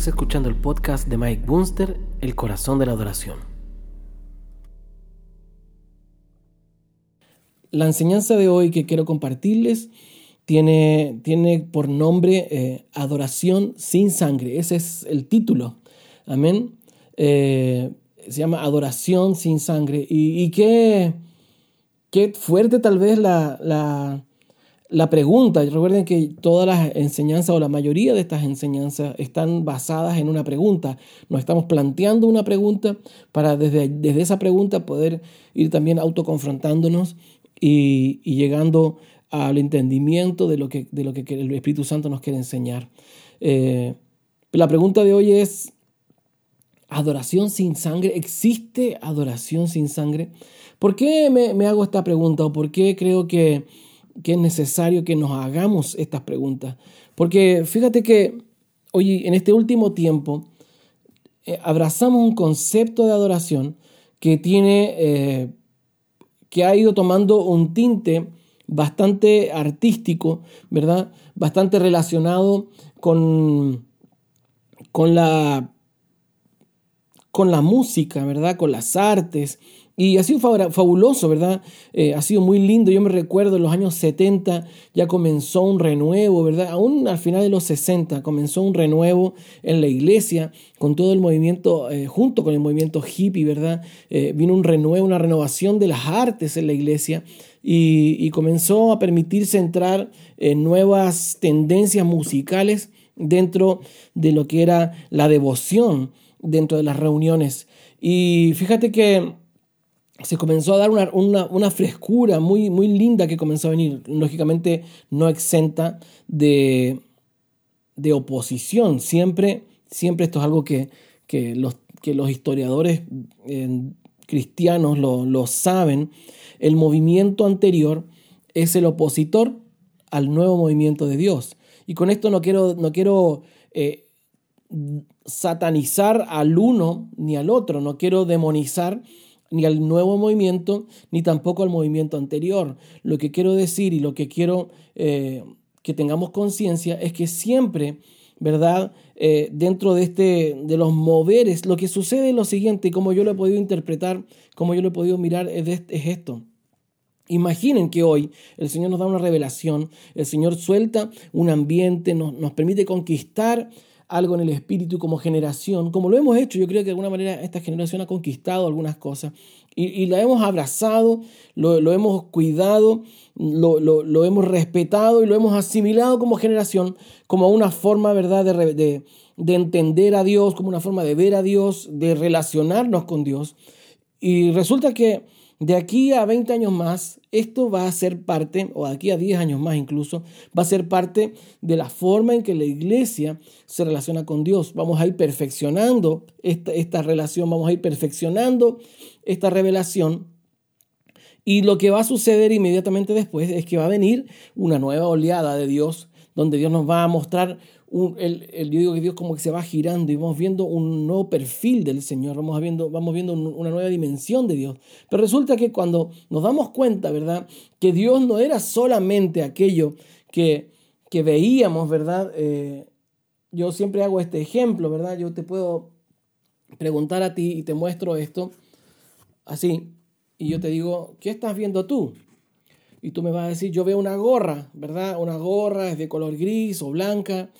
Estás escuchando el podcast de Mike Bunster, El corazón de la adoración. La enseñanza de hoy que quiero compartirles tiene, tiene por nombre eh, Adoración sin sangre. Ese es el título. Amén. Eh, se llama Adoración sin sangre. Y, qué, qué, fuerte tal vez la la pregunta, recuerden que todas las enseñanzas o la mayoría de estas enseñanzas están basadas en una pregunta. Nos estamos planteando una pregunta para desde, desde esa pregunta poder ir también autoconfrontándonos y, llegando al entendimiento de lo que, de lo que el Espíritu Santo nos quiere enseñar. Eh, la pregunta de hoy es, ¿adoración sin sangre? ¿Existe adoración sin sangre? ¿Por qué me hago esta pregunta o por qué creo que que es necesario que nos hagamos estas preguntas. Porque fíjate que hoy, en este último tiempo, eh, abrazamos un concepto de adoración que tiene, eh, que ha ido tomando un tinte bastante artístico, ¿verdad? Bastante relacionado con, con la con la música, ¿verdad? Con las artes, y ha sido fabuloso, ¿verdad? Eh, ha sido muy lindo. Yo me recuerdo en los años 70 ya comenzó un renuevo, ¿verdad? Aún al final de los 60 comenzó un renuevo en la iglesia con todo el movimiento, eh, junto con el movimiento hippie, ¿verdad? Eh, vino un una renovación de las artes en la iglesia y, y comenzó a permitirse entrar en nuevas tendencias musicales dentro de lo que era la devoción dentro de las reuniones. Y fíjate que se comenzó a dar una, frescura muy, muy linda que comenzó a venir, lógicamente no exenta de, de oposición. Siempre, siempre esto es algo que, que, los, que los historiadores eh, cristianos lo, saben. El movimiento anterior es el opositor al nuevo movimiento de Dios. Y con esto no quiero, no quiero eh, satanizar al uno ni al otro, no quiero demonizar ni al nuevo movimiento, ni tampoco al movimiento anterior. Lo que quiero decir y lo que quiero eh, que tengamos conciencia es que siempre, ¿verdad? Eh, dentro de, este, de los moveres, lo que sucede es lo siguiente, como yo lo he podido interpretar, como yo lo he podido mirar, es, es esto. Imaginen que hoy el Señor nos da una revelación, el Señor suelta un ambiente, nos, nos permite conquistar algo en el espíritu como generación, como lo hemos hecho, yo creo que de alguna manera esta generación ha conquistado algunas cosas y, la hemos abrazado, lo, hemos cuidado, lo, hemos respetado y lo hemos asimilado como generación, como una forma, ¿verdad?, de, de entender a Dios, como una forma de ver a Dios, de relacionarnos con Dios. Y resulta que de aquí a 20 años más, esto va a ser parte, o de aquí a 10 años más incluso, va a ser parte de la forma en que la iglesia se relaciona con Dios. Vamos a ir perfeccionando esta, esta relación, vamos a ir perfeccionando esta revelación. Y lo que va a suceder inmediatamente después es que va a venir una nueva oleada de Dios, donde Dios nos va a mostrar el, yo digo que Dios como que se va girando y vamos viendo un nuevo perfil del Señor, vamos viendo, vamos viendo una nueva dimensión de Dios. Pero resulta que cuando nos damos cuenta, ¿verdad? Que Dios no era solamente aquello que, que veíamos, ¿verdad? Eh, yo siempre hago este ejemplo, ¿verdad? Yo te puedo preguntar a ti y te muestro esto así. Y yo te digo, ¿qué estás viendo tú? Y tú me vas a decir, yo veo una gorra, ¿verdad? Una gorra es de color gris o blanca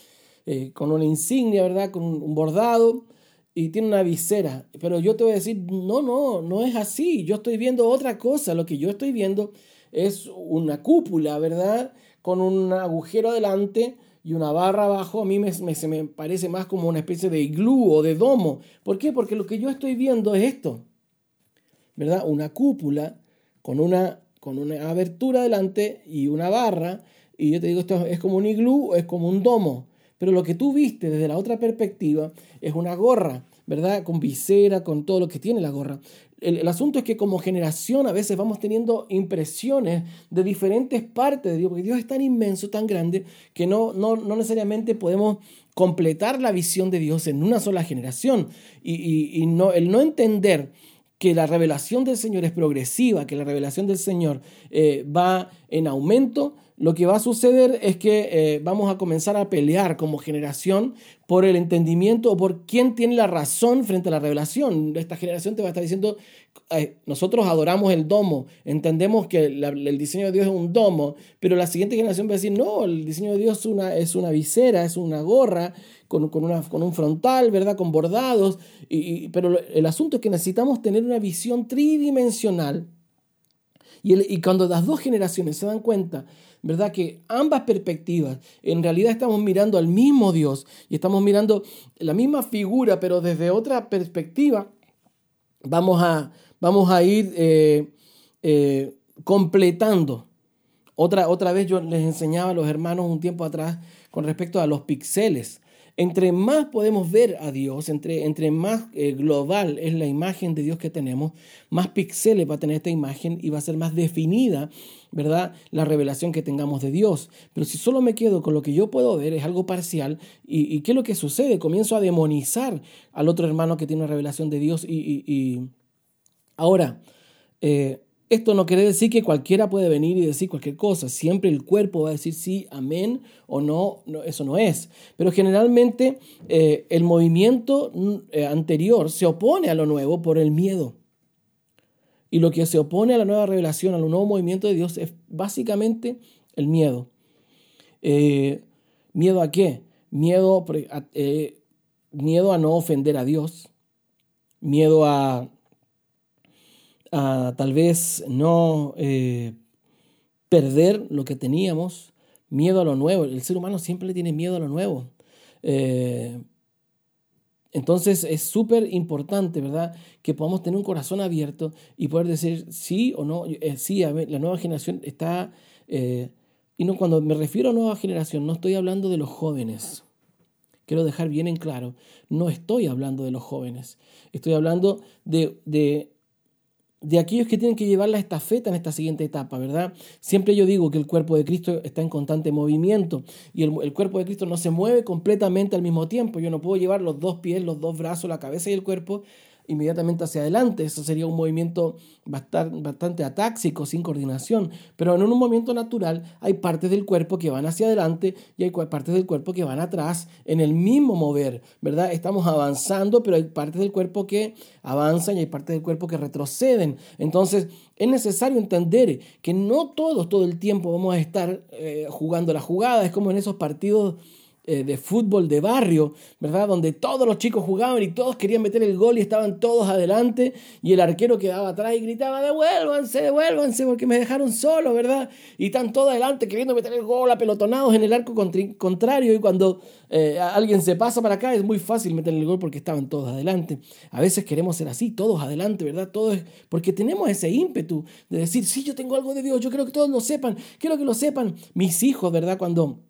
eh, con una insignia, ¿verdad? Con un bordado y tiene una visera. Pero yo te voy a decir, no, no, no es así. Yo estoy viendo otra cosa. Lo que yo estoy viendo es una cúpula, ¿verdad? Con un agujero adelante y una barra abajo. A mí me, se me parece más como una especie de iglú o de domo. ¿Por qué? Porque lo que yo estoy viendo es esto, ¿verdad? Una cúpula con una, con una abertura adelante y una barra. Y yo te digo, esto es como un iglú o es como un domo. Pero lo que tú viste desde la otra perspectiva es una gorra, ¿verdad? Con visera, con todo lo que tiene la gorra. El, asunto es que como generación a veces vamos teniendo impresiones de diferentes partes de Dios, porque Dios es tan inmenso, tan grande, que no, no, no necesariamente podemos completar la visión de Dios en una sola generación. Y, no, el no entender que la revelación del Señor es progresiva, que la revelación del Señor eh, va en aumento, lo que va a suceder es que eh, vamos a comenzar a pelear como generación por el entendimiento o por quién tiene la razón frente a la revelación. Esta generación te va a estar diciendo, nosotros adoramos el domo, entendemos que el diseño de Dios es un domo, pero la siguiente generación va a decir, no, el diseño de Dios una, es una visera, es una gorra con, una, con un frontal, ¿verdad? Con bordados, y, pero el asunto es que necesitamos tener una visión tridimensional. Y, cuando las dos generaciones se dan cuenta ¿verdad? Que ambas perspectivas, en realidad estamos mirando al mismo Dios y estamos mirando la misma figura, pero desde otra perspectiva, vamos a, vamos a ir eh, eh, completando. Otra, otra vez yo les enseñaba a los hermanos un tiempo atrás con respecto a los píxeles. Entre más podemos ver a Dios, entre, entre más eh, global es la imagen de Dios que tenemos, más píxeles va a tener esta imagen y va a ser más definida, ¿verdad? La revelación que tengamos de Dios. Pero si solo me quedo con lo que yo puedo ver, es algo parcial. ¿Y, qué es lo que sucede? Comienzo a demonizar al otro hermano que tiene una revelación de Dios y, ahora... Eh, esto no quiere decir que cualquiera puede venir y decir cualquier cosa. Siempre el cuerpo va a decir sí, amén o no, eso no es. Pero generalmente eh, el movimiento mm, eh, anterior se opone a lo nuevo por el miedo. Y lo que se opone a la nueva revelación, al nuevo movimiento de Dios, es básicamente el miedo. Eh, ¿Miedo a qué? Miedo miedo a no ofender a Dios. Miedo a a tal vez no eh, perder lo que teníamos, miedo a lo nuevo. El ser humano siempre tiene miedo a lo nuevo. Eh, entonces es súper importante, ¿verdad? Que podamos tener un corazón abierto y poder decir sí o no. Eh, sí, la nueva generación está... y no, cuando me refiero a nueva generación, no estoy hablando de los jóvenes. Quiero dejar bien en claro, no estoy hablando de los jóvenes. Estoy hablando de de aquellos que tienen que llevar la estafeta en esta siguiente etapa, ¿verdad? Siempre yo digo que el cuerpo de Cristo está en constante movimiento y el, el, cuerpo de Cristo no se mueve completamente al mismo tiempo. Yo no puedo llevar los dos pies, los dos brazos, la cabeza y el cuerpo inmediatamente hacia adelante. Eso sería un movimiento bastante atáxico, sin coordinación. Pero en un movimiento natural hay partes del cuerpo que van hacia adelante y hay partes del cuerpo que van atrás en el mismo mover, ¿verdad? Estamos avanzando, pero hay partes del cuerpo que avanzan y hay partes del cuerpo que retroceden. Entonces, es necesario entender que no todos todo el tiempo vamos a estar eh, jugando la jugada. Es como en esos partidos eh, de fútbol de barrio, ¿verdad? Donde todos los chicos jugaban y todos querían meter el gol y estaban todos adelante y el arquero quedaba atrás y gritaba, devuélvanse, devuélvanse porque me dejaron solo, ¿verdad? Y están todos adelante queriendo meter el gol apelotonados en el arco contrario y cuando eh, alguien se pasa para acá es muy fácil meter el gol porque estaban todos adelante. A veces queremos ser así, todos adelante, ¿verdad? Todos, porque tenemos ese ímpetu de decir, sí, yo tengo algo de Dios, yo creo que todos lo sepan, quiero que lo sepan. Mis hijos, ¿verdad? Cuando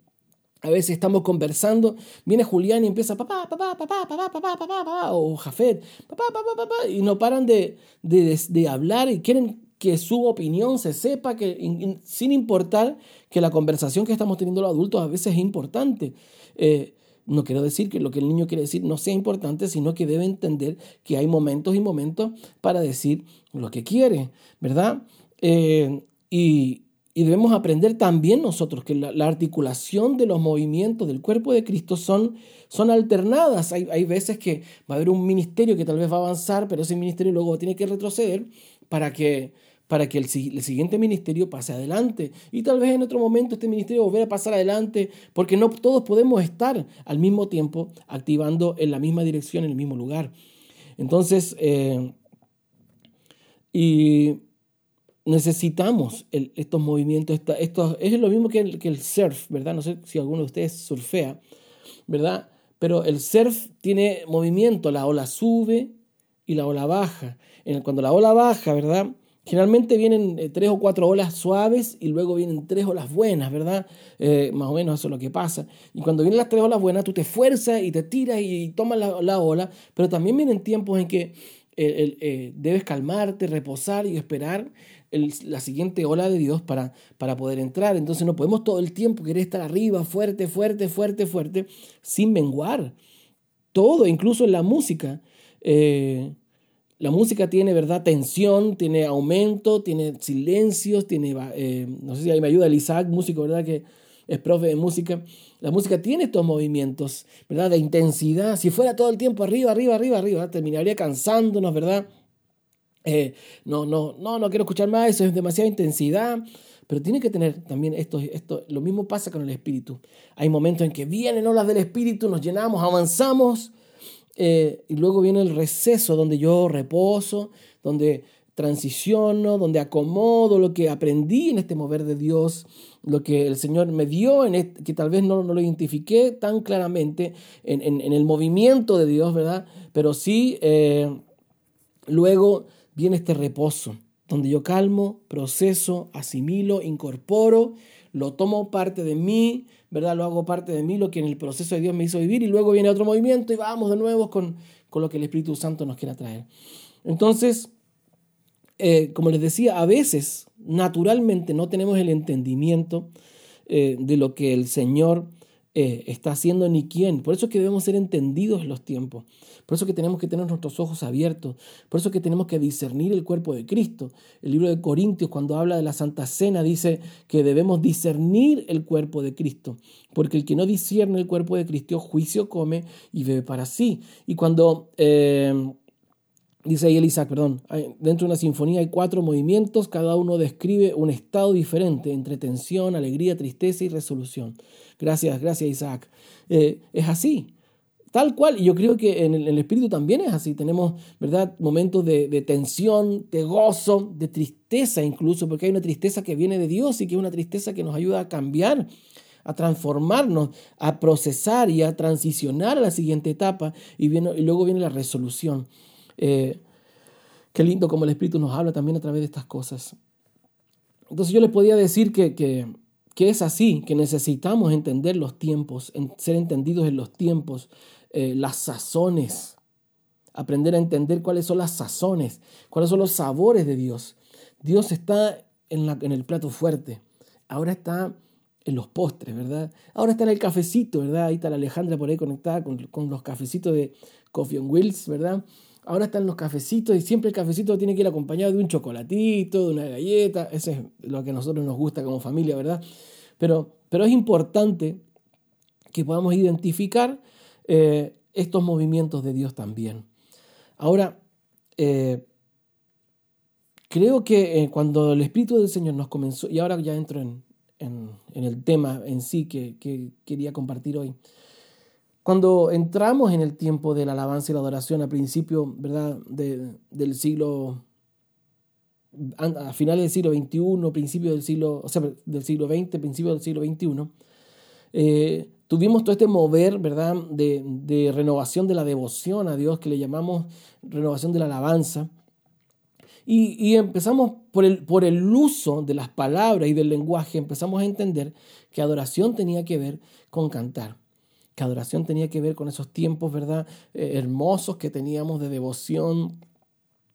a veces estamos conversando, viene Julián y empieza papá, papá, papá, papá, papá, papá, papá, o Jafet, papá, papá, papá, y no paran de, de, de hablar y quieren que su opinión se sepa, que sin importar que la conversación que estamos teniendo los adultos a veces es importante. Eh, no quiero decir que lo que el niño quiere decir no sea importante, sino que debe entender que hay momentos y momentos para decir lo que quiere, ¿verdad? Eh, y, y debemos aprender también nosotros que la, articulación de los movimientos del cuerpo de Cristo son, son alternadas. Hay, hay, veces que va a haber un ministerio que tal vez va a avanzar, pero ese ministerio luego tiene que retroceder para que, para que el, el, siguiente ministerio pase adelante. Y tal vez en otro momento este ministerio volverá a pasar adelante, porque no todos podemos estar al mismo tiempo activando en la misma dirección, en el mismo lugar. Entonces, eh, y necesitamos estos movimientos. es lo mismo que el, que el surf, ¿verdad? No sé si alguno de ustedes surfea, ¿verdad? Pero el surf tiene movimiento, la ola sube y la ola baja. Cuando la ola baja, ¿verdad? Generalmente vienen eh, tres o cuatro olas suaves y luego vienen tres olas buenas, ¿verdad? Eh, más o menos eso es lo que pasa. Y cuando vienen las tres olas buenas, tú te esfuerzas y te tiras y tomas la, la ola, pero también vienen tiempos en que eh, debes calmarte, reposar y esperar la siguiente ola de Dios para, para poder entrar. Entonces no podemos todo el tiempo querer estar arriba, fuerte, fuerte, fuerte, fuerte, sin menguar. Todo, incluso en la música. Eh, la música tiene, ¿verdad? Tensión, tiene aumento, tiene silencios, tiene, eh, no sé si ahí me ayuda el Isaac, músico, ¿verdad? Que es profe de música. La música tiene estos movimientos, ¿verdad? De intensidad. Si fuera todo el tiempo arriba, arriba, arriba, arriba, terminaría cansándonos, ¿verdad? Eh, no, no, no, no quiero escuchar más, eso es demasiada intensidad. Pero tiene que tener también esto, esto, lo mismo pasa con el espíritu. Hay momentos en que vienen olas del espíritu, nos llenamos, avanzamos, eh, y luego viene el receso donde yo reposo, donde transiciono, donde acomodo lo que aprendí en este mover de Dios, lo que el Señor me dio, en que tal vez no, no, lo identifiqué tan claramente en, en, el movimiento de Dios, ¿verdad? Pero sí, eh, luego viene este reposo, donde yo calmo, proceso, asimilo, incorporo, lo tomo parte de mí, ¿verdad? Lo hago parte de mí, lo que en el proceso de Dios me hizo vivir, y luego viene otro movimiento y vamos de nuevo con, con lo que el Espíritu Santo nos quiere traer. Entonces, eh, como les decía, a veces naturalmente no tenemos el entendimiento eh, de lo que el Señor eh, está haciendo ni quién. Por eso es que debemos ser entendidos en los tiempos. Por eso es que tenemos que tener nuestros ojos abiertos. Por eso es que tenemos que discernir el cuerpo de Cristo. El libro de Corintios, cuando habla de la Santa Cena, dice que debemos discernir el cuerpo de Cristo. Porque el que no discierne el cuerpo de Cristo, juicio come y bebe para sí. Y cuando... Eh, dice ahí Isaac, perdón, dentro de una sinfonía hay cuatro movimientos, cada uno describe un estado diferente entre tensión, alegría, tristeza y resolución. Gracias, gracias Isaac. Eh, es así. Tal cual, y yo creo que en el, espíritu también es así. Tenemos, ¿verdad?, momentos de, tensión, de gozo, de tristeza incluso, porque hay una tristeza que viene de Dios y que es una tristeza que nos ayuda a cambiar, a transformarnos, a procesar y a transicionar a la siguiente etapa, y luego viene la resolución. Eh, qué lindo como el Espíritu nos habla también a través de estas cosas. Entonces yo les podía decir que, que es así, que necesitamos entender los tiempos, ser entendidos en los tiempos, eh, las sazones, aprender a entender cuáles son las sazones, cuáles son los sabores de Dios. Dios está en, en el plato fuerte, ahora está en los postres, ¿verdad? Ahora está en el cafecito, ¿verdad? Ahí está la Alejandra por ahí conectada con, con los cafecitos de Coffee on Wheels, ¿verdad? Ahora están los cafecitos y siempre el cafecito tiene que ir acompañado de un chocolatito, de una galleta. Eso es lo que a nosotros nos gusta como familia, ¿verdad? Pero, pero es importante que podamos identificar eh, estos movimientos de Dios también. Ahora, eh, creo que eh, cuando el Espíritu del Señor nos comenzó, y ahora ya entro en, el tema en sí que, que quería compartir hoy, cuando entramos en el tiempo de la alabanza y la adoración a principio ¿verdad? del siglo, a finales del siglo XXI, principios del siglo, o sea, del siglo XX, principios del siglo XXI, eh, tuvimos todo este mover ¿verdad? De, renovación de la devoción a Dios, que le llamamos renovación de la alabanza. Y, y, empezamos por el, por el uso de las palabras y del lenguaje, empezamos a entender que adoración tenía que ver con cantar que adoración tenía que ver con esos tiempos, ¿verdad? Eh, hermosos que teníamos de devoción,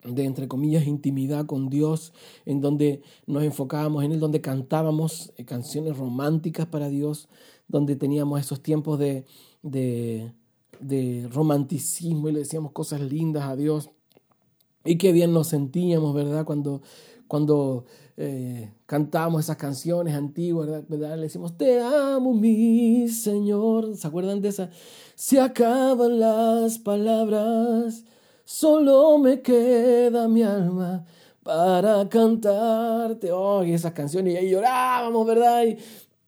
de entre comillas intimidad con Dios, en donde nos enfocábamos en Él, donde cantábamos eh, canciones románticas para Dios, donde teníamos esos tiempos de, de, de romanticismo y le decíamos cosas lindas a Dios. Y qué bien nos sentíamos, ¿verdad? Cuando, cuando eh, cantamos esas canciones antiguas, ¿verdad? Le decimos, te amo mi Señor. ¿Se acuerdan de esa? Se acaban las palabras, solo me queda mi alma para cantarte. Oh, y esas canciones, y ahí llorábamos, ¿verdad? Y,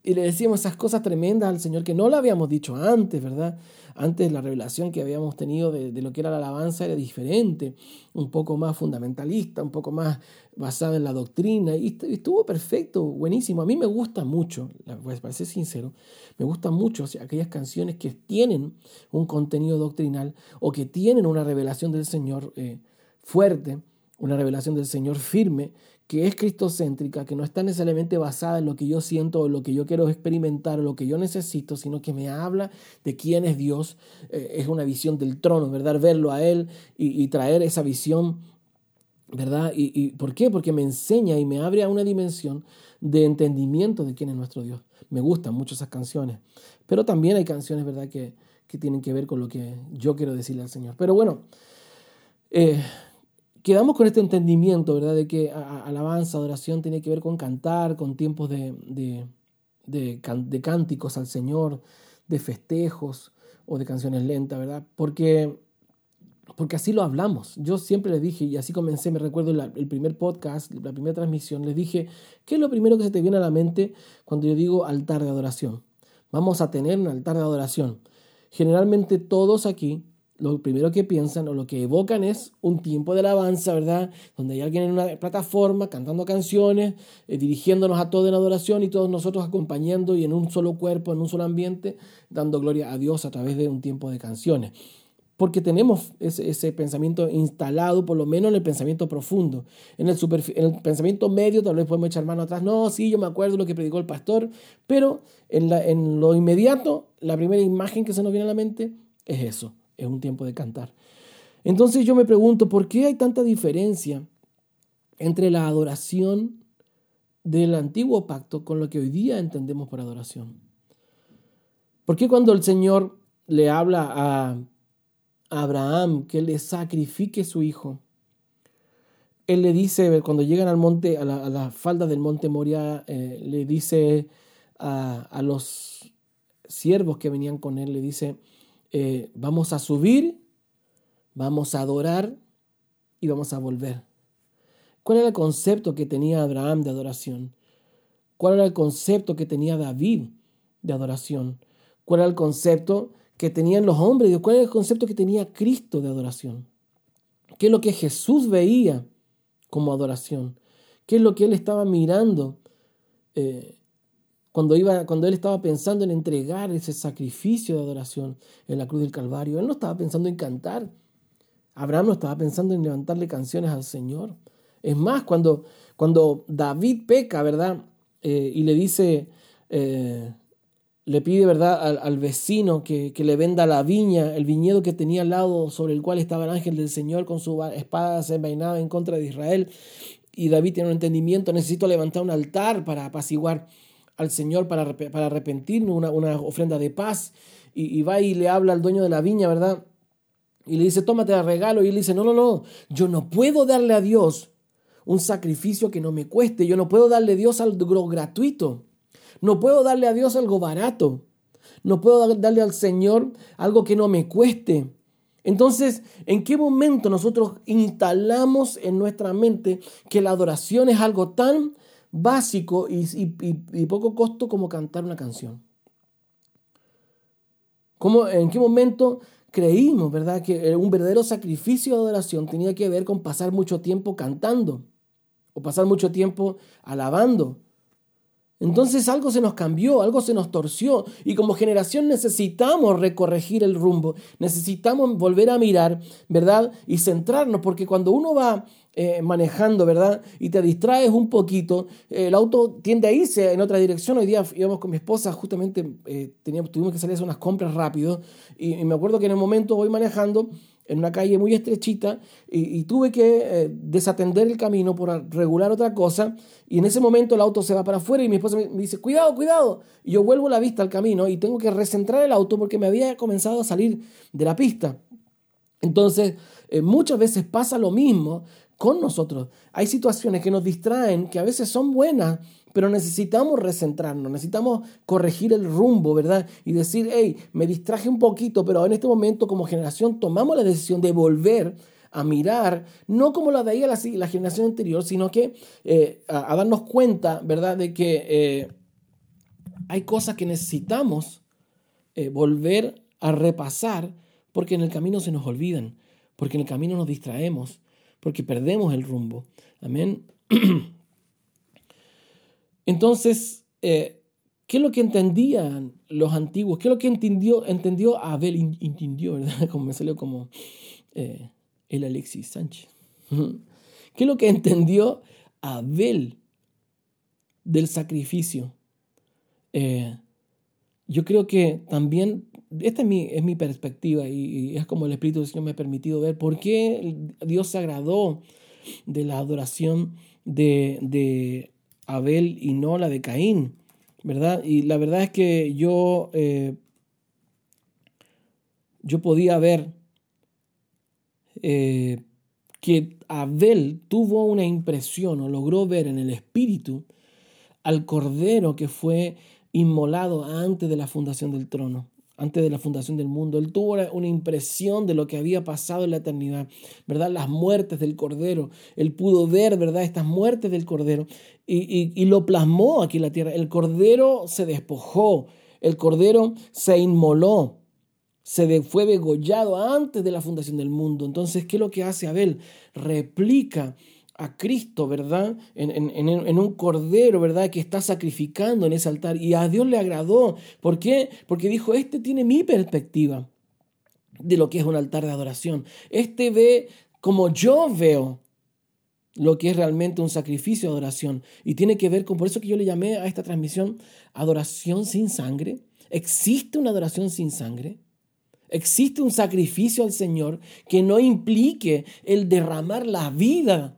y le decíamos esas cosas tremendas al Señor que no lo habíamos dicho antes, ¿verdad? Antes la revelación que habíamos tenido de, lo que era la alabanza era diferente, un poco más fundamentalista, un poco más basada en la doctrina, y estuvo perfecto, buenísimo. A mí me gusta mucho, pues, para ser sincero, me gustan mucho aquellas canciones que tienen un contenido doctrinal o que tienen una revelación del Señor eh, fuerte, una revelación del Señor firme, que es cristocéntrica, que no está necesariamente basada en lo que yo siento o lo que yo quiero experimentar o lo que yo necesito, sino que me habla de quién es Dios. Eh, es una visión del trono, ¿verdad? Verlo a Él y, traer esa visión, ¿verdad? Y, por qué? Porque me enseña y me abre a una dimensión de entendimiento de quién es nuestro Dios. Me gustan mucho esas canciones, pero también hay canciones, ¿verdad?, que, que tienen que ver con lo que yo quiero decirle al Señor. Pero bueno, eh, quedamos con este entendimiento, ¿verdad? De que alabanza, adoración tiene que ver con cantar, con tiempos de, de, de, cánticos al Señor, de festejos o de canciones lentas, ¿verdad? Porque, porque así lo hablamos. Yo siempre les dije, y así comencé, me recuerdo el primer podcast, la primera transmisión, les dije, ¿qué es lo primero que se te viene a la mente cuando yo digo altar de adoración? Vamos a tener un altar de adoración. Generalmente todos aquí lo primero que piensan o lo que evocan es un tiempo de alabanza, ¿verdad? Donde hay alguien en una plataforma cantando canciones, eh, dirigiéndonos a todos en adoración y todos nosotros acompañando y en un solo cuerpo, en un solo ambiente, dando gloria a Dios a través de un tiempo de canciones. Porque tenemos ese, pensamiento instalado, por lo menos en el pensamiento profundo. En el, en el pensamiento medio tal vez podemos echar mano atrás. No, sí, yo me acuerdo lo que predicó el pastor. Pero en, la, en lo inmediato, la primera imagen que se nos viene a la mente es eso es un tiempo de cantar. Entonces yo me pregunto, ¿por qué hay tanta diferencia entre la adoración del antiguo pacto con lo que hoy día entendemos por adoración? ¿Por qué cuando el Señor le habla a Abraham que le sacrifique su hijo, él le dice, cuando llegan al monte, a la, falda del monte Moria, eh, le dice a, a los siervos que venían con él, le dice, eh, vamos a subir, vamos a adorar y vamos a volver. ¿Cuál era el concepto que tenía Abraham de adoración? ¿Cuál era el concepto que tenía David de adoración? ¿Cuál era el concepto que tenían los hombres? ¿Cuál era el concepto que tenía Cristo de adoración? ¿Qué es lo que Jesús veía como adoración? ¿Qué es lo que él estaba mirando eh, cuando, iba, cuando él estaba pensando en entregar ese sacrificio de adoración en la cruz del Calvario, él no estaba pensando en cantar. Abraham no estaba pensando en levantarle canciones al Señor. Es más, cuando, cuando David peca, ¿verdad? Eh, y le dice, eh, le pide, ¿verdad?, al, al vecino que, que, le venda la viña, el viñedo que tenía al lado sobre el cual estaba el ángel del Señor con su espada desenvainada en contra de Israel. Y David tiene un entendimiento, necesito levantar un altar para apaciguar al Señor para, para arrepentirnos, una, una, ofrenda de paz, y, va y le habla al dueño de la viña, ¿verdad? Y le dice, tómate el regalo, y él dice, no, no, no, yo no puedo darle a Dios un sacrificio que no me cueste, yo no puedo darle a Dios algo gratuito, no puedo darle a Dios algo barato, no puedo darle al Señor algo que no me cueste. Entonces, ¿en qué momento nosotros instalamos en nuestra mente que la adoración es algo tan básico y, poco costo como cantar una canción. ¿Cómo, ¿En qué momento creímos, verdad, que un verdadero sacrificio de adoración tenía que ver con pasar mucho tiempo cantando o pasar mucho tiempo alabando? Entonces algo se nos cambió, algo se nos torció y como generación necesitamos recorregir el rumbo, necesitamos volver a mirar, ¿verdad? Y centrarnos, porque cuando uno va eh, manejando, ¿verdad? Y te distraes un poquito, el auto tiende a irse en otra dirección. Hoy día íbamos con mi esposa, justamente eh, teníamos, tuvimos que salir a hacer unas compras rápido y, me acuerdo que en el momento voy manejando en una calle muy estrechita y, tuve que eh, desatender el camino por regular otra cosa y en ese momento el auto se va para afuera y mi esposa me, dice, cuidado, cuidado. Y yo vuelvo la vista al camino y tengo que recentrar el auto porque me había comenzado a salir de la pista. Entonces, muchas veces pasa lo mismo con nosotros. Hay situaciones que nos distraen, que a veces son buenas, pero necesitamos recentrarnos, necesitamos corregir el rumbo, ¿verdad? Y decir, hey, me distraje un poquito, pero en este momento como generación tomamos la decisión de volver a mirar, no como la veía la, la generación anterior, sino que eh, a, darnos cuenta, ¿verdad?, de que eh, hay cosas que necesitamos eh, volver a repasar porque en el camino se nos olvidan, porque en el camino nos distraemos porque perdemos el rumbo. Amén. Entonces, eh, ¿qué es lo que entendían los antiguos? ¿Qué es lo que entendió, Abel? Entendió, ¿verdad? Como me salió como eh, el Alexis Sánchez. ¿Qué es lo que entendió Abel del sacrificio? Eh, yo creo que también esta es mi, es mi perspectiva y, es como el Espíritu del Señor me ha permitido ver por qué Dios se agradó de la adoración de, de Abel y no la de Caín, ¿verdad? Y la verdad es que yo, eh, yo podía ver eh, que Abel tuvo una impresión o logró ver en el espíritu al cordero que fue inmolado antes de la fundación del trono, antes de la fundación del mundo. Él tuvo una impresión de lo que había pasado en la eternidad, ¿verdad? Las muertes del cordero. Él pudo ver, ¿verdad? Estas muertes del cordero y, y lo plasmó aquí en la tierra. El cordero se despojó, el cordero se inmoló se fue degollado antes de la fundación del mundo. Entonces, ¿qué es lo que hace Abel? Replica a Cristo, ¿verdad? En, en, un cordero, ¿verdad? Que está sacrificando en ese altar. Y a Dios le agradó. ¿Por qué? Porque dijo, este tiene mi perspectiva de lo que es un altar de adoración. Este ve como yo veo lo que es realmente un sacrificio de adoración. Y tiene que ver con, por eso que yo le llamé a esta transmisión adoración sin sangre. ¿Existe una adoración sin sangre? Existe un sacrificio al Señor que no implique el derramar la vida.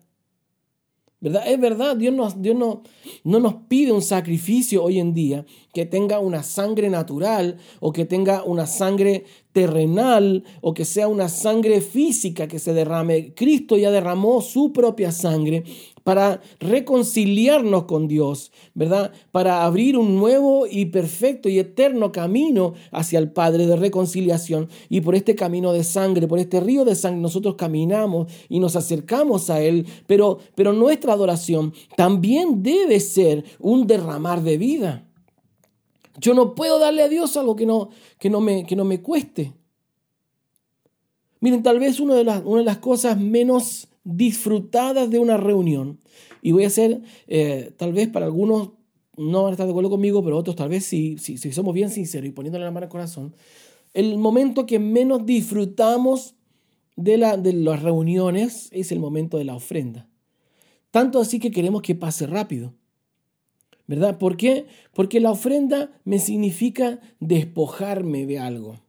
¿Verdad? Es verdad, Dios, Dios no, no nos pide un sacrificio hoy en día que tenga una sangre natural o que tenga una sangre terrenal o que sea una sangre física que se derrame. Cristo ya derramó su propia sangre para reconciliarnos con Dios, ¿verdad? Para abrir un nuevo y perfecto y eterno camino hacia el Padre de reconciliación. Y por este camino de sangre, por este río de sangre, nosotros caminamos y nos acercamos a Él. Pero, pero nuestra adoración también debe ser un derramar de vida. Yo no puedo darle a Dios algo que no, que no, me, que no me cueste. Miren, tal vez una de, las, una de las cosas menos disfrutadas de una reunión, y voy a hacer, eh, tal vez para algunos no van a estar de acuerdo conmigo, pero otros tal vez sí, si, si somos bien sinceros y poniéndole la mano al corazón, el momento que menos disfrutamos de, la, de las reuniones es el momento de la ofrenda. Tanto así que queremos que pase rápido. ¿Verdad? ¿Por qué? Porque la ofrenda me significa despojarme de algo.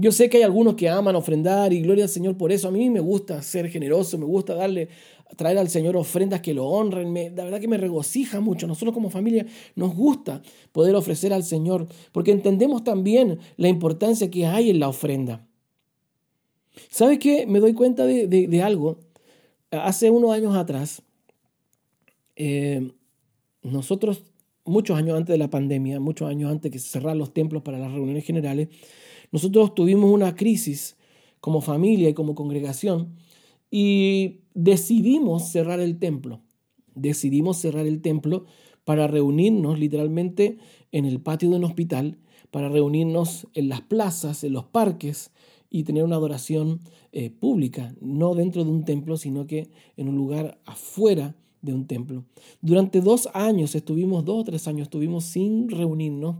Yo sé que hay algunos que aman ofrendar y gloria al Señor por eso. A mí me gusta ser generoso, me gusta darle, traer al Señor ofrendas que lo honren. Me, la verdad que me regocija mucho. Nosotros como familia nos gusta poder ofrecer al Señor porque entendemos también la importancia que hay en la ofrenda. ¿Sabes qué? Me doy cuenta de, algo. Hace unos años atrás, eh, nosotros, muchos años antes de la pandemia, muchos años antes que se cerraran los templos para las reuniones generales, nosotros tuvimos una crisis como familia y como congregación y decidimos cerrar el templo. Decidimos cerrar el templo para reunirnos literalmente en el patio de un hospital, para reunirnos en las plazas, en los parques y tener una adoración eh, pública, no dentro de un templo, sino que en un lugar afuera de un templo. Durante dos años estuvimos, dos o tres años estuvimos sin reunirnos,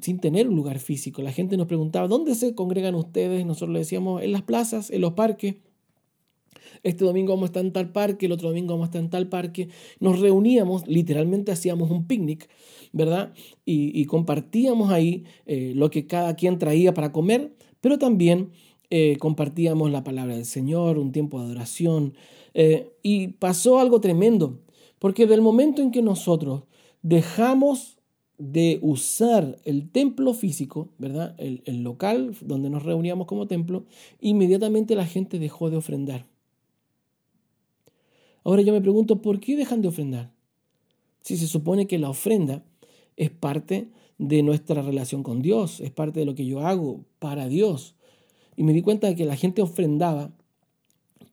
sin tener un lugar físico. La gente nos preguntaba, ¿dónde se congregan ustedes? Nosotros le decíamos, en las plazas, en los parques. Este domingo vamos a estar en tal parque, el otro domingo vamos a estar en tal parque. Nos reuníamos, literalmente hacíamos un picnic, ¿verdad? Y, compartíamos ahí eh, lo que cada quien traía para comer, pero también eh, compartíamos la palabra del Señor, un tiempo de adoración. Eh, y pasó algo tremendo, porque del momento en que nosotros dejamos de usar el templo físico, ¿verdad? El, el, local donde nos reuníamos como templo, inmediatamente la gente dejó de ofrendar. Ahora yo me pregunto, ¿por qué dejan de ofrendar? Si se supone que la ofrenda es parte de nuestra relación con Dios, es parte de lo que yo hago para Dios. Y me di cuenta de que la gente ofrendaba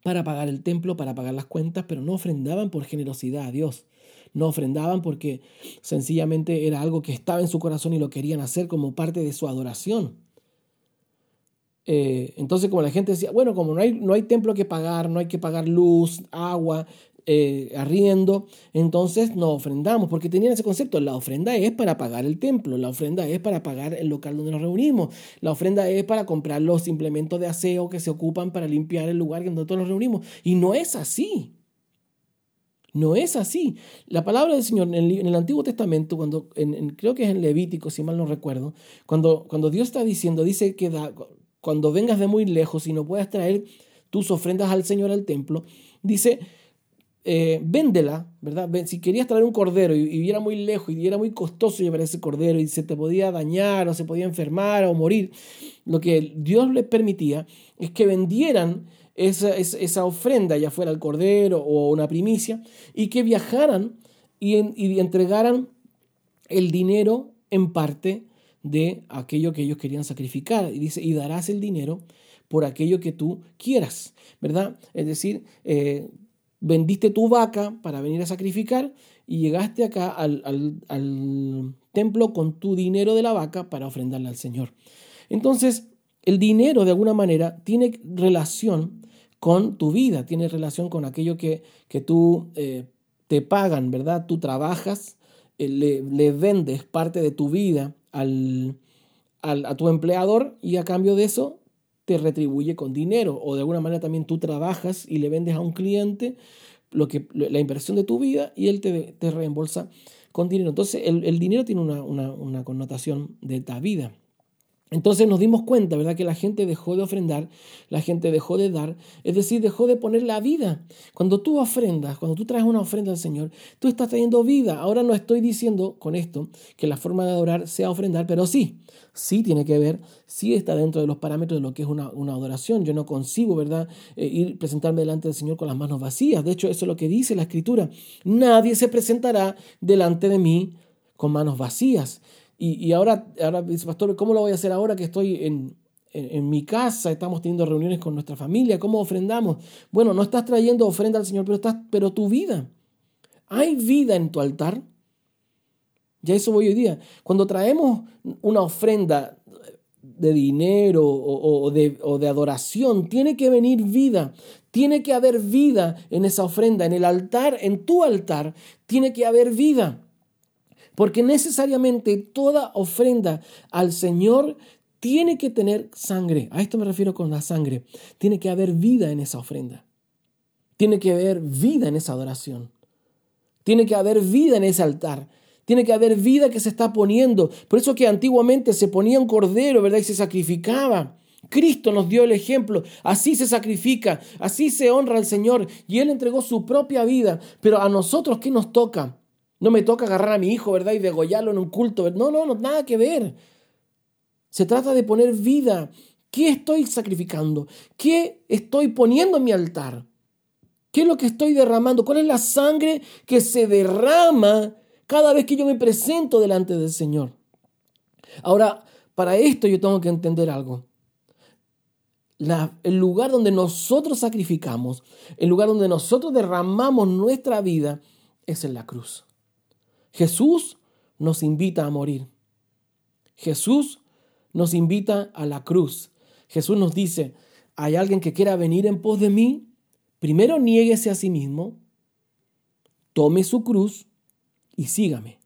para pagar el templo, para pagar las cuentas, pero no ofrendaban por generosidad a Dios. No ofrendaban porque sencillamente era algo que estaba en su corazón y lo querían hacer como parte de su adoración. Eh, entonces, como la gente decía, bueno, como no hay, no hay templo que pagar, no hay que pagar luz, agua, eh, arriendo, entonces no ofrendamos, porque tenían ese concepto, la ofrenda es para pagar el templo, la ofrenda es para pagar el local donde nos reunimos, la ofrenda es para comprar los implementos de aseo que se ocupan para limpiar el lugar donde todos nos reunimos. Y no es así. No es así. La palabra del Señor en el, Antiguo Testamento, cuando creo que es en Levítico, si mal no recuerdo, cuando, cuando Dios está diciendo, dice que cuando vengas de muy lejos y no puedas traer tus ofrendas al Señor al templo, dice, eh, véndela, ¿verdad? Si querías traer un cordero y, y, era muy lejos y era muy costoso llevar ese cordero y se te podía dañar o se podía enfermar o morir, lo que Dios les permitía es que vendieran esa, esa, ofrenda, ya fuera el cordero o una primicia, y que viajaran y, y entregaran el dinero en parte de aquello que ellos querían sacrificar. Y dice, y darás el dinero por aquello que tú quieras, ¿verdad? Es decir, eh, vendiste tu vaca para venir a sacrificar y llegaste acá al, al, templo con tu dinero de la vaca para ofrendarle al Señor. Entonces, el dinero de alguna manera tiene relación con tu vida, tiene relación con aquello que, que tú eh, te pagan, ¿verdad? Tú trabajas, eh, le, le, vendes parte de tu vida al, al, a tu empleador y a cambio de eso te retribuye con dinero o de alguna manera también tú trabajas y le vendes a un cliente lo que, la inversión de tu vida y él te, te reembolsa con dinero. Entonces el, el dinero tiene una, una, una connotación de la vida. Entonces nos dimos cuenta, ¿verdad? Que la gente dejó de ofrendar, la gente dejó de dar, es decir, dejó de poner la vida. Cuando tú ofrendas, cuando tú traes una ofrenda al Señor, tú estás trayendo vida. Ahora no estoy diciendo con esto que la forma de adorar sea ofrendar, pero sí, sí tiene que ver, sí está dentro de los parámetros de lo que es una, adoración. Yo no consigo, ¿verdad?, eh, ir presentarme delante del Señor con las manos vacías. De hecho, eso es lo que dice la Escritura. Nadie se presentará delante de mí con manos vacías. Y, ahora, ahora dice, pastor, ¿cómo lo voy a hacer ahora que estoy en, en, mi casa, estamos teniendo reuniones con nuestra familia? ¿Cómo ofrendamos? Bueno, no estás trayendo ofrenda al Señor, pero, estás, pero tu vida. ¿Hay vida en tu altar? Ya eso voy hoy día. Cuando traemos una ofrenda de dinero o, de, o, de, adoración, tiene que venir vida, tiene que haber vida en esa ofrenda, en el altar, en tu altar, tiene que haber vida. Porque necesariamente toda ofrenda al Señor tiene que tener sangre. A esto me refiero con la sangre. Tiene que haber vida en esa ofrenda. Tiene que haber vida en esa adoración. Tiene que haber vida en ese altar. Tiene que haber vida que se está poniendo. Por eso que antiguamente se ponía un cordero, ¿verdad? Y se sacrificaba. Cristo nos dio el ejemplo. Así se sacrifica, así se honra al Señor. Y Él entregó su propia vida. Pero a nosotros, ¿qué nos toca? No me toca agarrar a mi hijo, ¿verdad? Y degollarlo en un culto. No, no, no, nada que ver. Se trata de poner vida. ¿Qué estoy sacrificando? ¿Qué estoy poniendo en mi altar? ¿Qué es lo que estoy derramando? ¿Cuál es la sangre que se derrama cada vez que yo me presento delante del Señor? Ahora, para esto yo tengo que entender algo. el lugar donde nosotros sacrificamos, el lugar donde nosotros derramamos nuestra vida, es en la cruz. Jesús nos invita a morir. Jesús nos invita a la cruz. Jesús nos dice, hay alguien que quiera venir en pos de mí, primero niéguese a sí mismo, tome su cruz y sígame.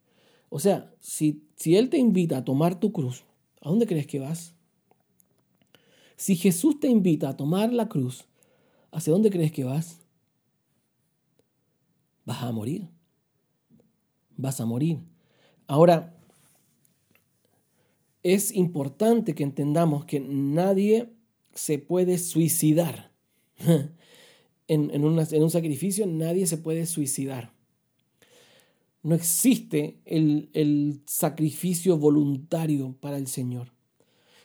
O sea, si, si Él te invita a tomar tu cruz, ¿a dónde crees que vas? Si Jesús te invita a tomar la cruz, ¿hacia dónde crees que vas? Vas a morir vas a morir. Ahora, es importante que entendamos que nadie se puede suicidar. En, en, un sacrificio nadie se puede suicidar. No existe el, el sacrificio voluntario para el Señor.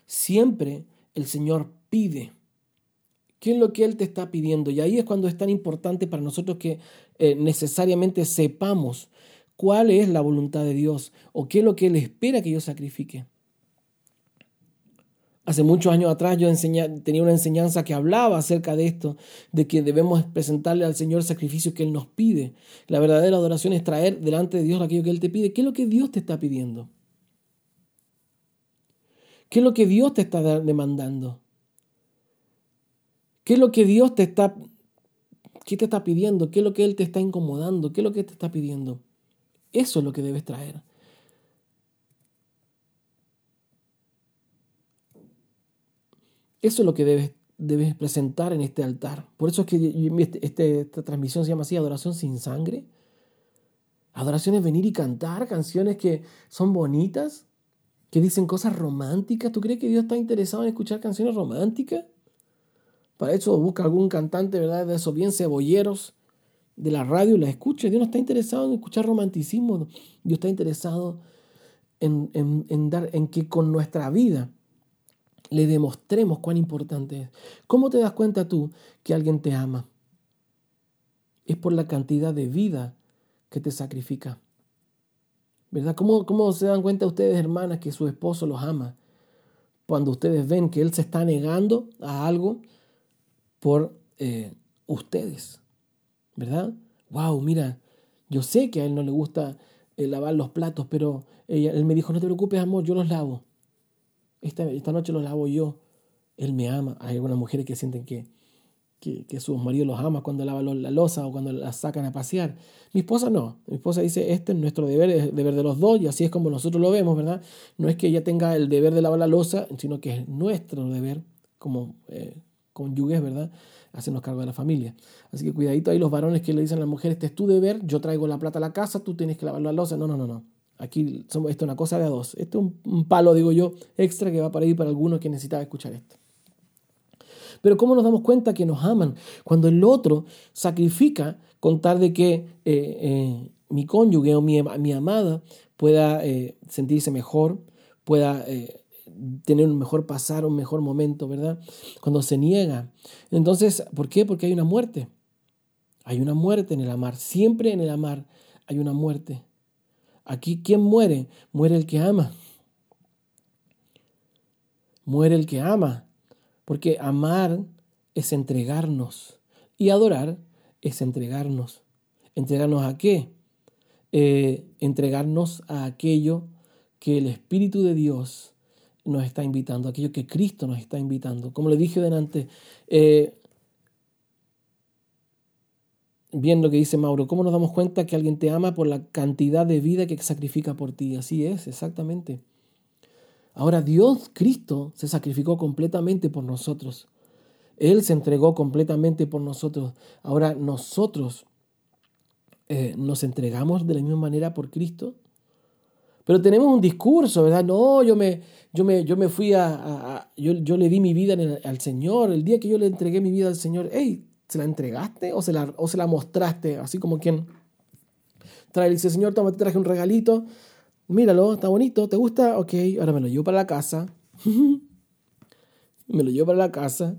Siempre el Señor pide. ¿Qué es lo que Él te está pidiendo? Y ahí es cuando es tan importante para nosotros que eh, necesariamente sepamos cuál es la voluntad de Dios o qué es lo que Él espera que yo sacrifique. Hace muchos años atrás yo tenía una enseñanza que hablaba acerca de esto, de que debemos presentarle al Señor el sacrificio que Él nos pide. La verdadera adoración es traer delante de Dios aquello que Él te pide. ¿Qué es lo que Dios te está pidiendo? ¿Qué es lo que Dios te está demandando? ¿Qué es lo que Dios te está, qué te está pidiendo? ¿Qué es lo que Él te está incomodando? ¿Qué es lo que te está pidiendo? Eso es lo que debes traer. Eso es lo que debes, presentar en este altar. Por eso es que este, este, esta transmisión se llama así, adoración sin sangre. Adoración es venir y cantar canciones que son bonitas, que dicen cosas románticas. ¿Tú crees que Dios está interesado en escuchar canciones románticas? Para eso busca algún cantante, ¿verdad? De esos bien cebolleros de la radio la escuche. Dios no está interesado en escuchar romanticismo. Dios está interesado en, dar, en que con nuestra vida le demostremos cuán importante es. ¿Cómo te das cuenta tú que alguien te ama? Es por la cantidad de vida que te sacrifica. ¿Verdad? ¿Cómo, ¿Cómo se dan cuenta ustedes, hermanas, que su esposo los ama? Cuando ustedes ven que él se está negando a algo por eh, ustedes. ¿Verdad? Wow, mira, yo sé que a él no le gusta eh, lavar los platos, pero él me dijo, no te preocupes, amor, yo los lavo. Esta, esta noche los lavo yo. Él me ama. Hay algunas mujeres que sienten que, que, sus maridos los ama cuando lavan la losa o cuando la sacan a pasear. Mi esposa no. Mi esposa dice, este es nuestro deber, es deber de los dos y así es como nosotros lo vemos, ¿verdad? No es que ella tenga el deber de lavar la losa, sino que es nuestro deber como eh, cónyuges, ¿verdad? Hacernos cargo de la familia. Así que cuidadito ahí los varones que le dicen a la mujer, este es tu deber, yo traigo la plata a la casa, tú tienes que lavar la losa. No, no, no, no. Aquí somos, esto es una cosa de a dos. Esto es un, palo, digo yo, extra que va para ir para algunos que necesitaba escuchar esto. Pero ¿cómo nos damos cuenta que nos aman? Cuando el otro sacrifica con tal de que eh, eh, mi cónyuge o mi, mi amada pueda eh, sentirse mejor, pueda tener un mejor pasar, un mejor momento, ¿verdad? Cuando se niega. Entonces, ¿por qué? Porque hay una muerte. Hay una muerte en el amar. Siempre en el amar hay una muerte. Aquí, ¿quién muere? Muere el que ama. Muere el que ama. Porque amar es entregarnos. Y adorar es entregarnos. ¿Entregarnos a qué? Eh, entregarnos a aquello que el Espíritu de Dios nos está invitando, aquello que Cristo nos está invitando. Como le dije delante, eh, bien lo que dice Mauro, ¿cómo nos damos cuenta que alguien te ama por la cantidad de vida que sacrifica por ti? Así es, exactamente. Ahora Dios, Cristo, se sacrificó completamente por nosotros. Él se entregó completamente por nosotros. Ahora nosotros eh, nos entregamos de la misma manera por Cristo. Pero tenemos un discurso, ¿verdad? No, yo me, yo me, yo me fui a, yo, yo, le di mi vida al Señor. El día que yo le entregué mi vida al Señor, hey, ¿Se la entregaste o se la, o se la mostraste? Así como quien trae, dice, Señor, toma, te traje un regalito, míralo, está bonito, ¿te gusta? Ok, ahora me lo llevo para la casa. me lo llevo para la casa.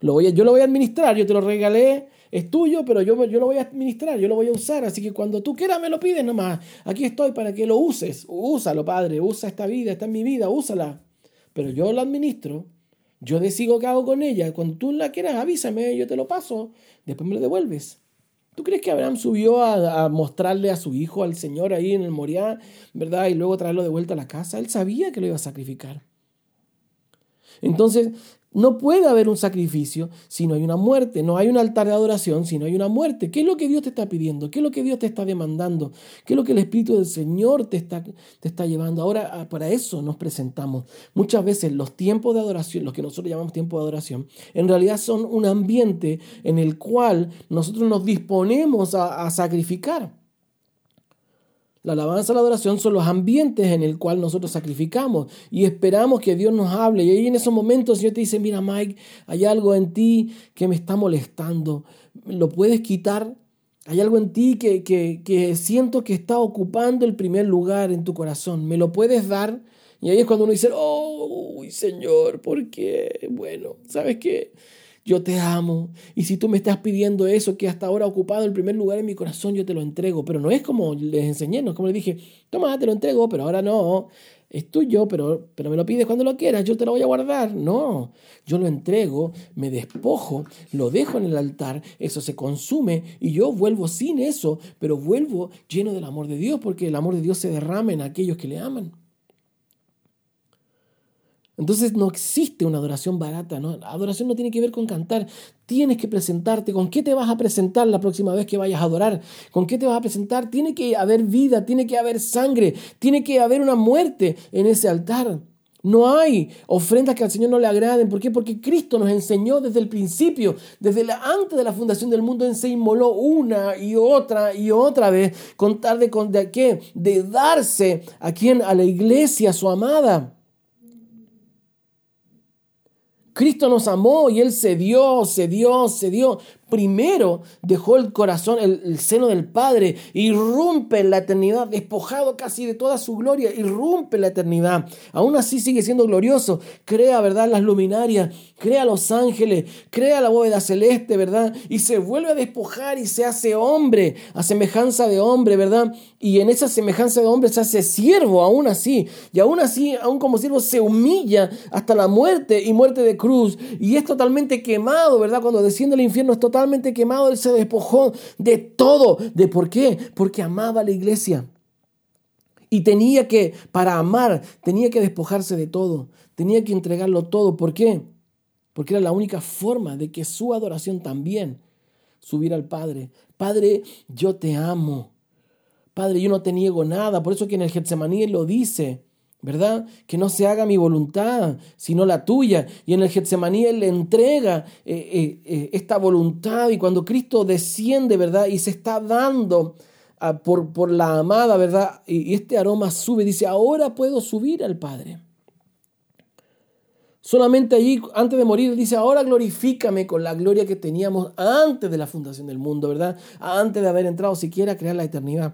Lo voy a, yo lo voy a administrar, yo te lo regalé, es tuyo, pero yo, yo lo voy a administrar, yo lo voy a usar, así que cuando tú quieras me lo pides nomás. Aquí estoy para que lo uses. Úsalo, Padre, usa esta vida, está en mi vida, úsala. Pero yo lo administro yo decido qué hago con ella. Cuando tú la quieras, avísame, yo te lo paso. Después me lo devuelves. ¿Tú crees que Abraham subió a, mostrarle a su hijo, al Señor ahí en el Moriah, verdad? Y luego traerlo de vuelta a la casa. Él sabía que lo iba a sacrificar. Entonces, no puede haber un sacrificio si no hay una muerte, no hay un altar de adoración si no hay una muerte. ¿Qué es lo que Dios te está pidiendo? ¿Qué es lo que Dios te está demandando? ¿Qué es lo que el Espíritu del Señor te está, te está llevando? Ahora, ah, para eso nos presentamos. Muchas veces los tiempos de adoración, los que nosotros llamamos tiempos de adoración, en realidad son un ambiente en el cual nosotros nos disponemos a, a sacrificar. La alabanza y la adoración son los ambientes en el cual nosotros sacrificamos y esperamos que Dios nos hable. Y ahí en esos momentos Señor te dice, mira Mike, hay algo en ti que me está molestando. ¿Lo puedes quitar? Hay algo en ti que, que, que siento que está ocupando el primer lugar en tu corazón. ¿Me lo puedes dar? Y ahí es cuando uno dice, oh, Señor, ¿por qué? Bueno, ¿sabes qué? Yo te amo. Y si tú me estás pidiendo eso que hasta ahora ha ocupado el primer lugar en mi corazón, yo te lo entrego. Pero no es como les enseñé, no es como les dije, toma, te lo entrego, pero ahora no. Es tuyo, pero, pero me lo pides cuando lo quieras, yo te lo voy a guardar. No, yo lo entrego, me despojo, lo dejo en el altar, eso se consume y yo vuelvo sin eso, pero vuelvo lleno del amor de Dios, porque el amor de Dios se derrama en aquellos que le aman. Entonces no existe una adoración barata, ¿no? Adoración no tiene que ver con cantar, tienes que presentarte, ¿con qué te vas a presentar la próxima vez que vayas a adorar? ¿Con qué te vas a presentar? Tiene que haber vida, tiene que haber sangre, tiene que haber una muerte en ese altar. No hay ofrendas que al Señor no le agraden. ¿Por qué? Porque Cristo nos enseñó desde el principio, desde la, antes de la fundación del mundo, en se inmoló una y otra y otra vez, con tal de, de, ¿qué? de darse a quien, a la iglesia, su amada. Cristo nos amó y Él se dio, se dio, se dio primero dejó el corazón, el, seno del Padre, irrumpe en la eternidad, despojado casi de toda su gloria, irrumpe en la eternidad. Aún así sigue siendo glorioso. Crea, ¿verdad?, las luminarias, crea los ángeles, crea la bóveda celeste, ¿verdad? Y se vuelve a despojar y se hace hombre, a semejanza de hombre, ¿verdad? Y en esa semejanza de hombre se hace siervo, aún así. Y aún así, aún como siervo, se humilla hasta la muerte y muerte de cruz. Y es totalmente quemado, ¿verdad? Cuando desciende al infierno es totalmente quemado. Él se despojó de todo. ¿De por qué? Porque amaba a la iglesia. Y tenía que, para amar, tenía que despojarse de todo. Tenía que entregarlo todo. ¿Por qué? Porque era la única forma de que su adoración también subiera al Padre. Padre, yo te amo. Padre, yo no te niego nada. Por eso que en el Getsemaní lo dice, ¿verdad? Que no se haga mi voluntad, sino la tuya. Y en el Getsemaní Él le entrega eh, eh, eh, esta voluntad. Y cuando Cristo desciende, ¿verdad? Y se está dando ah, por, por, la amada, ¿verdad? Y, y este aroma sube, dice, ahora puedo subir al Padre. Solamente allí, antes de morir, dice, ahora glorifícame con la gloria que teníamos antes de la fundación del mundo, ¿verdad? Antes de haber entrado siquiera a crear la eternidad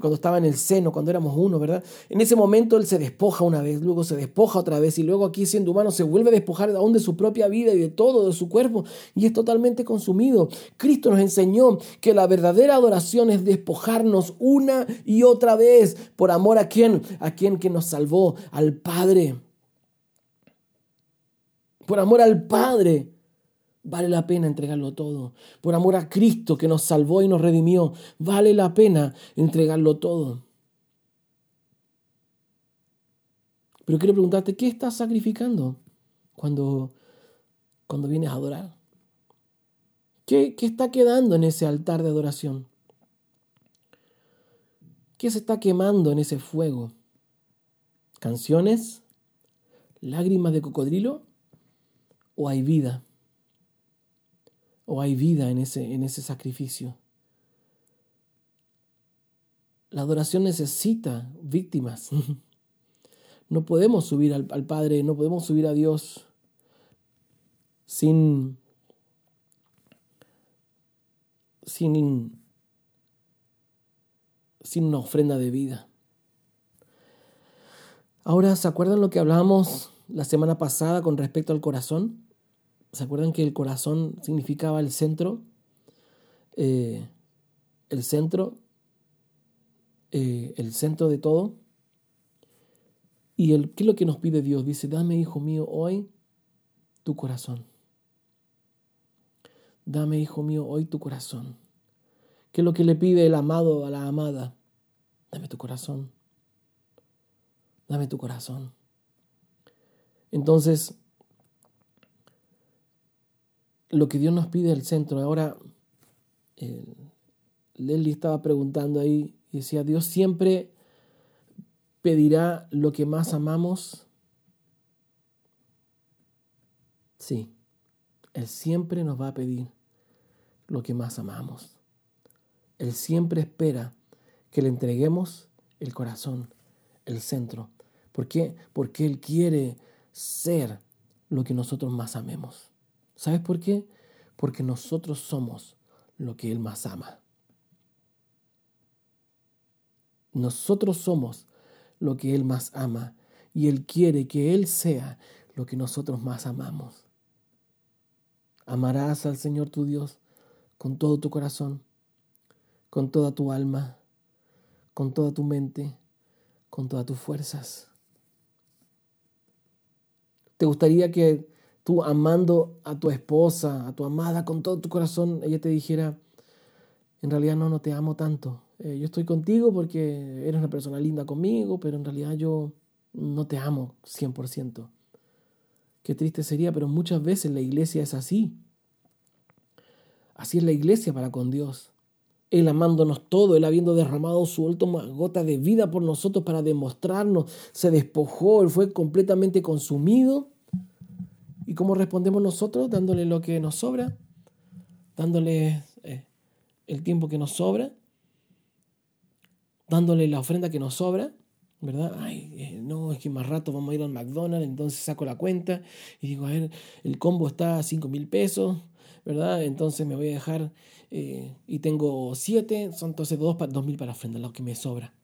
cuando estaba en el seno, cuando éramos uno, ¿verdad? En ese momento él se despoja una vez, luego se despoja otra vez y luego aquí siendo humano se vuelve a despojar aún de su propia vida y de todo, de su cuerpo y es totalmente consumido. Cristo nos enseñó que la verdadera adoración es despojarnos una y otra vez por amor a quien, a quien que nos salvó, al Padre por amor al Padre, vale la pena entregarlo todo. Por amor a Cristo que nos salvó y nos redimió, vale la pena entregarlo todo. Pero quiero preguntarte, ¿qué estás sacrificando cuando, cuando vienes a adorar? ¿Qué, ¿Qué está quedando en ese altar de adoración? ¿Qué se está quemando en ese fuego? ¿Canciones? ¿Lágrimas de cocodrilo? o hay vida, o hay vida en ese, en ese sacrificio. La adoración necesita víctimas. No podemos subir al, Padre, no podemos subir a Dios sin, sin, sin una ofrenda de vida. Ahora, ¿se acuerdan lo que hablábamos la semana pasada con respecto al corazón? ¿Se acuerdan que el corazón significaba el centro? Eh, el centro, eh, el centro de todo. ¿Y el, qué es lo que nos pide Dios? Dice, dame, hijo mío, hoy tu corazón. Dame, hijo mío, hoy tu corazón. ¿Qué es lo que le pide el amado a la amada? Dame tu corazón. Dame tu corazón. Entonces, lo que Dios nos pide el centro. Ahora, Lely estaba preguntando ahí y decía, Dios siempre pedirá lo que más amamos. Sí, Él siempre nos va a pedir lo que más amamos. Él siempre espera que le entreguemos el corazón, el centro. ¿Por qué? Porque Él quiere ser lo que nosotros más amemos. ¿Sabes por qué? Porque nosotros somos lo que Él más ama. Nosotros somos lo que Él más ama y Él quiere que Él sea lo que nosotros más amamos. Amarás al Señor tu Dios con todo tu corazón, con toda tu alma, con toda tu mente, con todas tus fuerzas. ¿Te gustaría que tú amando a tu esposa, a tu amada con todo tu corazón, ella te dijera, en realidad no, no te amo tanto. Eh, yo estoy contigo porque eres una persona linda conmigo, pero en realidad yo no te amo 100%. Qué triste sería, pero muchas veces la iglesia es así. Así es la iglesia para con Dios. Él amándonos todo, Él habiendo derramado su última gota de vida por nosotros para demostrarnos, se despojó, Él fue completamente consumido ¿Y cómo respondemos nosotros? Dándole lo que nos sobra, dándole eh, el tiempo que nos sobra, dándole la ofrenda que nos sobra, ¿verdad? Ay, eh, no, es que más rato vamos a ir al McDonald's, entonces saco la cuenta y digo, a ver, el combo está a 5 mil pesos, ¿verdad? Entonces me voy a dejar eh, y tengo siete, son entonces dos, dos mil para ofrenda, lo que me sobra.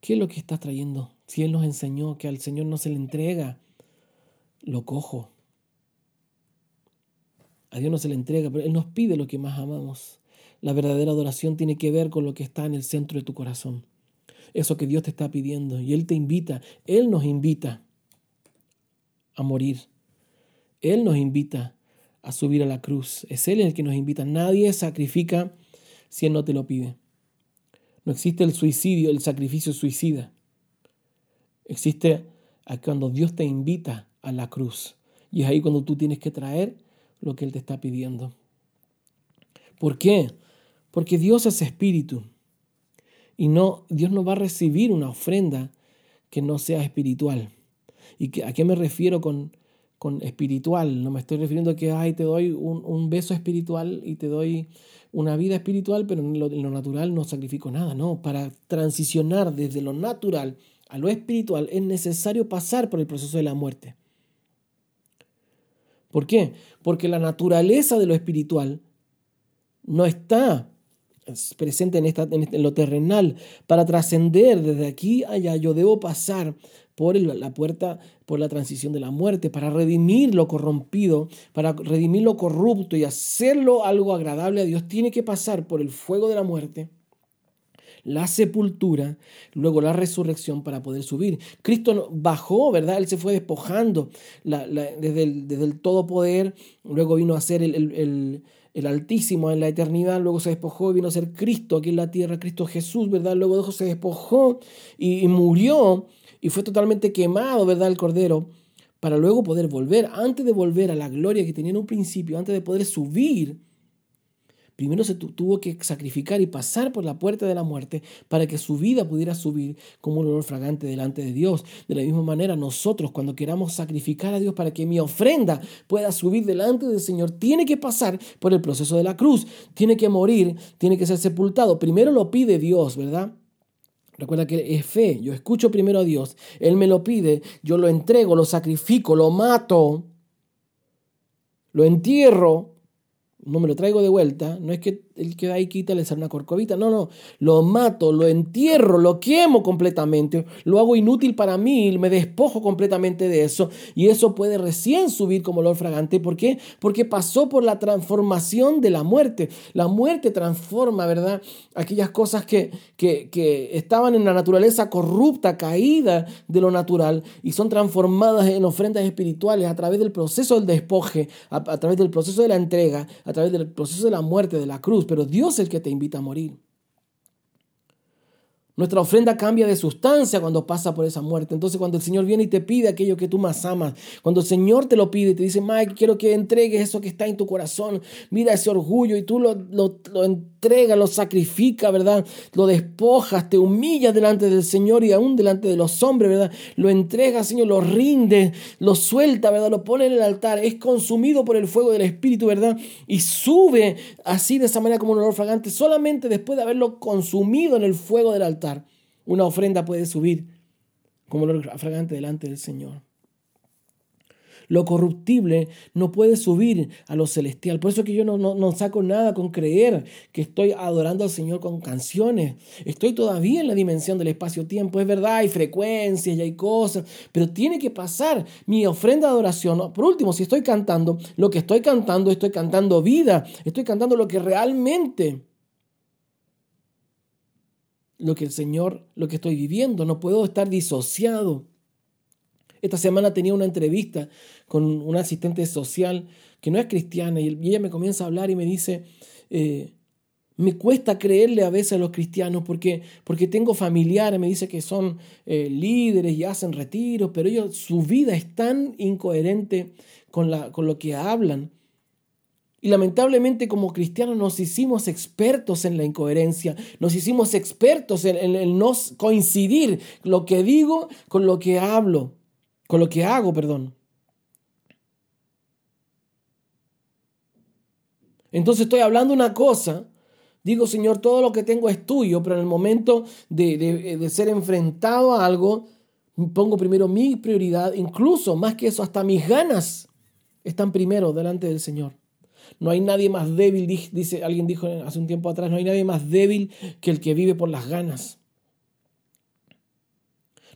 ¿Qué es lo que estás trayendo? Si Él nos enseñó que al Señor no se le entrega lo cojo. A Dios no se le entrega, pero Él nos pide lo que más amamos. La verdadera adoración tiene que ver con lo que está en el centro de tu corazón. Eso que Dios te está pidiendo. Y Él te invita, Él nos invita a morir. Él nos invita a subir a la cruz. Es Él el que nos invita. Nadie sacrifica si Él no te lo pide. No existe el suicidio, el sacrificio suicida. Existe cuando Dios te invita a la cruz. Y es ahí cuando tú tienes que traer lo que Él te está pidiendo. ¿Por qué? Porque Dios es espíritu. Y no, Dios no va a recibir una ofrenda que no sea espiritual. ¿Y a qué me refiero con, con espiritual? No me estoy refiriendo a que Ay, te doy un, beso espiritual y te doy una vida espiritual, pero lo, en lo natural no sacrifico nada. No, para transicionar desde lo natural a lo espiritual es necesario pasar por el proceso de la muerte. ¿Por qué? Porque la naturaleza de lo espiritual no está presente en, esta, en, este, lo terrenal. Para trascender desde aquí allá, yo debo pasar por la puerta, por la transición de la muerte, para redimir lo corrompido, para redimir lo corrupto y hacerlo algo agradable a Dios, tiene que pasar por el fuego de la muerte la sepultura, luego la resurrección para poder subir. Cristo bajó, ¿verdad? Él se fue despojando desde, el, desde, el, todopoder, luego vino a ser el, Altísimo en la eternidad, luego se despojó vino a ser Cristo aquí en la tierra, Cristo Jesús, ¿verdad? Luego se despojó y murió y fue totalmente quemado, ¿verdad? El Cordero para luego poder volver, antes de volver a la gloria que tenía en un principio, antes de poder subir Primero se tuvo que sacrificar y pasar por la puerta de la muerte para que su vida pudiera subir como un olor fragante delante de Dios. De la misma manera, nosotros cuando queramos sacrificar a Dios para que mi ofrenda pueda subir delante del Señor, tiene que pasar por el proceso de la cruz, tiene que morir, tiene que ser sepultado. Primero lo pide Dios, ¿verdad? Recuerda que es fe. Yo escucho primero a Dios. Él me lo pide. Yo lo entrego, lo sacrifico, lo mato, lo entierro no me lo traigo de vuelta, no es que el que ahí quita le sale una corcovita, no, no, lo mato, lo entierro, lo quemo completamente, lo hago inútil para mí, me despojo completamente de eso y eso puede recién subir como olor fragante, ¿por qué? Porque pasó por la transformación de la muerte. La muerte transforma, ¿verdad? Aquellas cosas que, que, estaban en la naturaleza corrupta, caída de lo natural y son transformadas en ofrendas espirituales a través del proceso del despoje, a través del proceso de la entrega, a través del proceso de la muerte, de la cruz, pero Dios es el que te invita a morir. Nuestra ofrenda cambia de sustancia cuando pasa por esa muerte. Entonces cuando el Señor viene y te pide aquello que tú más amas, cuando el Señor te lo pide y te dice, Mike, quiero que entregues eso que está en tu corazón, mira ese orgullo y tú lo, lo, lo entregas, lo sacrificas, ¿verdad? Lo despojas, te humillas delante del Señor y aún delante de los hombres, ¿verdad? Lo entregas, Señor, lo rinde, lo suelta, ¿verdad? Lo pone en el altar, es consumido por el fuego del Espíritu, ¿verdad? Y sube así de esa manera como un olor fragante solamente después de haberlo consumido en el fuego del altar. Una ofrenda puede subir como lo fragante delante del Señor. Lo corruptible no puede subir a lo celestial. Por eso que yo no, no, saco nada con creer que estoy adorando al Señor con canciones. Estoy todavía en la dimensión del espacio-tiempo. Es verdad, hay frecuencias y hay cosas, pero tiene que pasar mi ofrenda de adoración. Por último, si estoy cantando, lo que estoy cantando, estoy cantando vida. Estoy cantando lo que realmente lo que el Señor, lo que estoy viviendo, no puedo estar disociado. Esta semana tenía una entrevista con una asistente social que no es cristiana y ella me comienza a hablar y me dice, eh, me cuesta creerle a veces a los cristianos porque, porque tengo familiares, me dice que son eh, líderes y hacen retiros, pero ellos, su vida es tan incoherente con, la, con lo que hablan y lamentablemente como cristianos nos hicimos expertos en la incoherencia, nos hicimos expertos en, el no coincidir lo que digo con lo que hablo, con lo que hago, perdón. Entonces estoy hablando una cosa, digo Señor, todo lo que tengo es tuyo, pero en el momento de, de ser enfrentado a algo, Pongo primero mi prioridad, incluso más que eso, hasta mis ganas están primero delante del Señor. No hay nadie más débil, dice alguien dijo hace un tiempo atrás, no hay nadie más débil que el que vive por las ganas.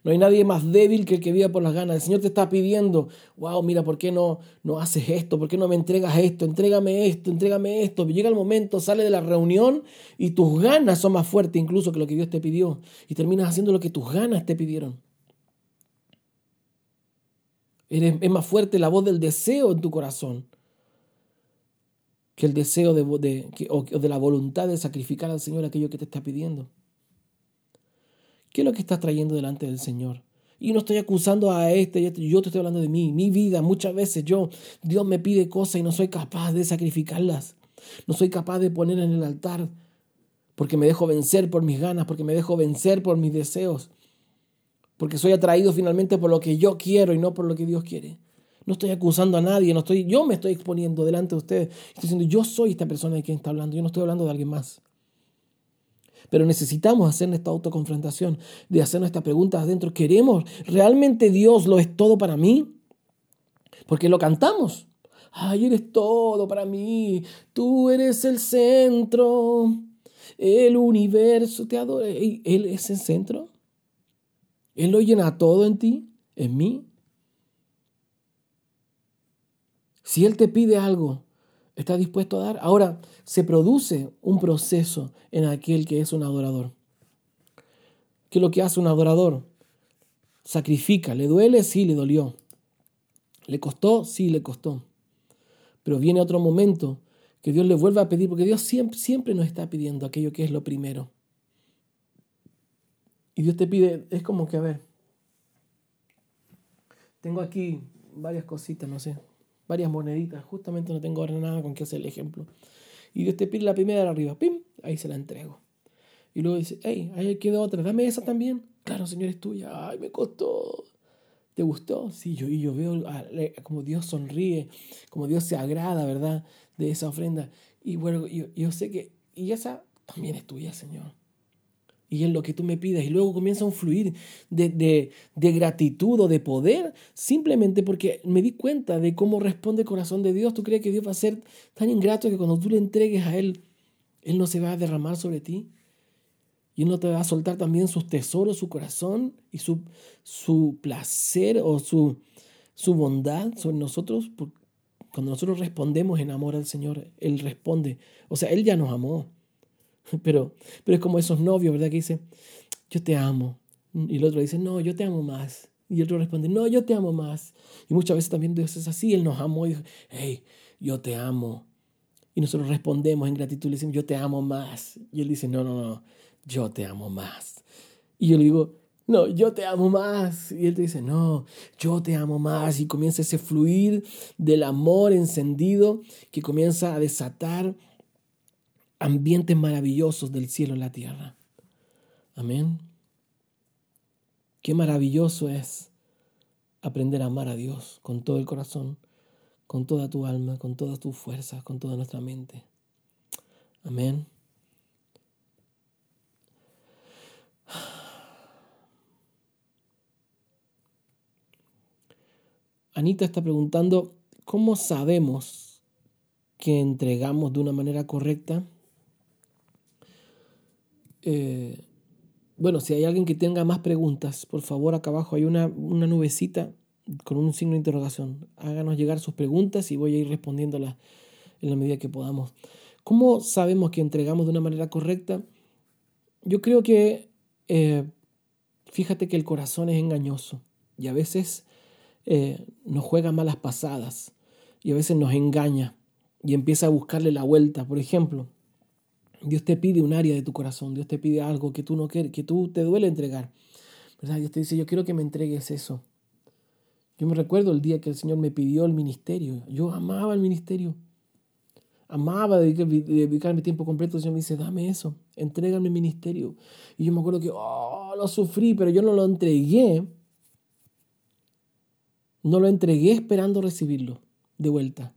No hay nadie más débil que el que vive por las ganas. El Señor te está pidiendo, wow, mira, ¿por qué no, no haces esto? ¿Por qué no me entregas esto? Entrégame esto, entrégame esto. Llega el momento, sale de la reunión y tus ganas son más fuertes incluso que lo que Dios te pidió. Y terminas haciendo lo que tus ganas te pidieron. Es más fuerte la voz del deseo en tu corazón que el deseo de, de, o de la voluntad de sacrificar al Señor aquello que te está pidiendo. ¿Qué es lo que estás trayendo delante del Señor? Y no estoy acusando a este, yo te estoy hablando de mí, mi vida. Muchas veces yo, Dios me pide cosas y no soy capaz de sacrificarlas. No soy capaz de poner en el altar porque me dejo vencer por mis ganas, porque me dejo vencer por mis deseos, porque soy atraído finalmente por lo que yo quiero y no por lo que Dios quiere. No estoy acusando a nadie, no estoy, yo me estoy exponiendo delante de ustedes. Estoy diciendo, yo soy esta persona de quien está hablando, yo no estoy hablando de alguien más. Pero necesitamos hacer esta autoconfrontación, de hacer esta pregunta adentro. ¿Queremos? ¿Realmente Dios lo es todo para mí? Porque lo cantamos. Ay, eres todo para mí. Tú eres el centro. El universo te adora. ¿Él es el centro? ¿Él lo llena todo en ti? ¿En mí? Si Él te pide algo, ¿estás dispuesto a dar? Ahora, se produce un proceso en aquel que es un adorador. ¿Qué es lo que hace un adorador? Sacrifica. ¿Le duele? Sí, le dolió. ¿Le costó? Sí, le costó. Pero viene otro momento que Dios le vuelve a pedir, porque Dios siempre, siempre nos está pidiendo aquello que es lo primero. Y Dios te pide, es como que, a ver, tengo aquí varias cositas, no sé, varias moneditas. Justamente no tengo ahora nada con qué hacer el ejemplo. Y Dios te pide la primera de arriba, ¡pim! Ahí se la entrego. Y luego dice, hey, ahí quedó otra, dame esa también. Claro, Señor, es tuya. Ay, me costó. ¿Te gustó? Sí, yo, y yo veo como Dios sonríe, como Dios se agrada, ¿verdad? De esa ofrenda. Y bueno, yo, yo sé que, y esa también es tuya, Señor y en lo que tú me pidas. Y luego comienza un fluir de, gratitud o de poder, simplemente porque me di cuenta de cómo responde el corazón de Dios. ¿Tú crees que Dios va a ser tan ingrato que cuando tú le entregues a Él, Él no se va a derramar sobre ti? Y Él no te va a soltar también sus tesoros, su corazón y su, su placer o su, su bondad sobre nosotros. Cuando nosotros respondemos en amor al Señor, Él responde. O sea, Él ya nos amó. Pero, pero es como esos novios, ¿verdad? Que dicen, yo te amo. Y el otro dice, no, yo te amo más. Y el otro responde, no, yo te amo más. Y muchas veces también Dios es así, Él nos amó y dijo, hey, yo te amo. Y nosotros respondemos en gratitud, le decimos, yo te amo más. Y Él dice, no, no, no, yo te amo más. Y yo le digo, no, yo te amo más. Y Él te dice, no, yo te amo más. Y comienza ese fluir del amor encendido que comienza a desatar ambientes maravillosos del cielo en la tierra. Amén. Qué maravilloso es aprender a amar a Dios con todo el corazón, con toda tu alma, con todas tus fuerzas, con toda nuestra mente. Amén. Anita está preguntando, ¿cómo sabemos que entregamos de una manera correcta? Eh, bueno, si hay alguien que tenga más preguntas, por favor, acá abajo hay una, una nubecita con un signo de interrogación. Háganos llegar sus preguntas y voy a ir respondiéndolas en la medida que podamos. ¿Cómo sabemos que entregamos de una manera correcta? Yo creo que, eh, fíjate que el corazón es engañoso y a veces eh, nos juega malas pasadas y a veces nos engaña y empieza a buscarle la vuelta. Por ejemplo, Dios te pide un área de tu corazón, Dios te pide algo que tú no quieres, que tú te duele entregar. ¿verdad? Dios te dice, yo quiero que me entregues eso. Yo me recuerdo el día que el Señor me pidió el ministerio. Yo amaba el ministerio. Amaba dedicarme tiempo completo. El Señor me dice, dame eso, entrégame el ministerio. Y yo me acuerdo que, oh, lo sufrí, pero yo no lo entregué. No lo entregué esperando recibirlo de vuelta.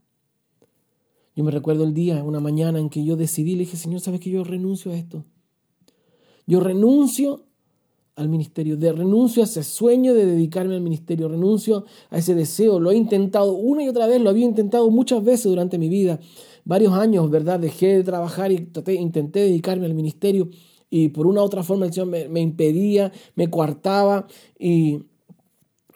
Yo me recuerdo el día, una mañana en que yo decidí, le dije, Señor, ¿sabes que yo renuncio a esto? Yo renuncio al ministerio, de renuncio a ese sueño de dedicarme al ministerio, renuncio a ese deseo. Lo he intentado una y otra vez, lo había intentado muchas veces durante mi vida, varios años, ¿verdad? Dejé de trabajar y intenté dedicarme al ministerio y por una u otra forma el Señor me, me impedía, me coartaba y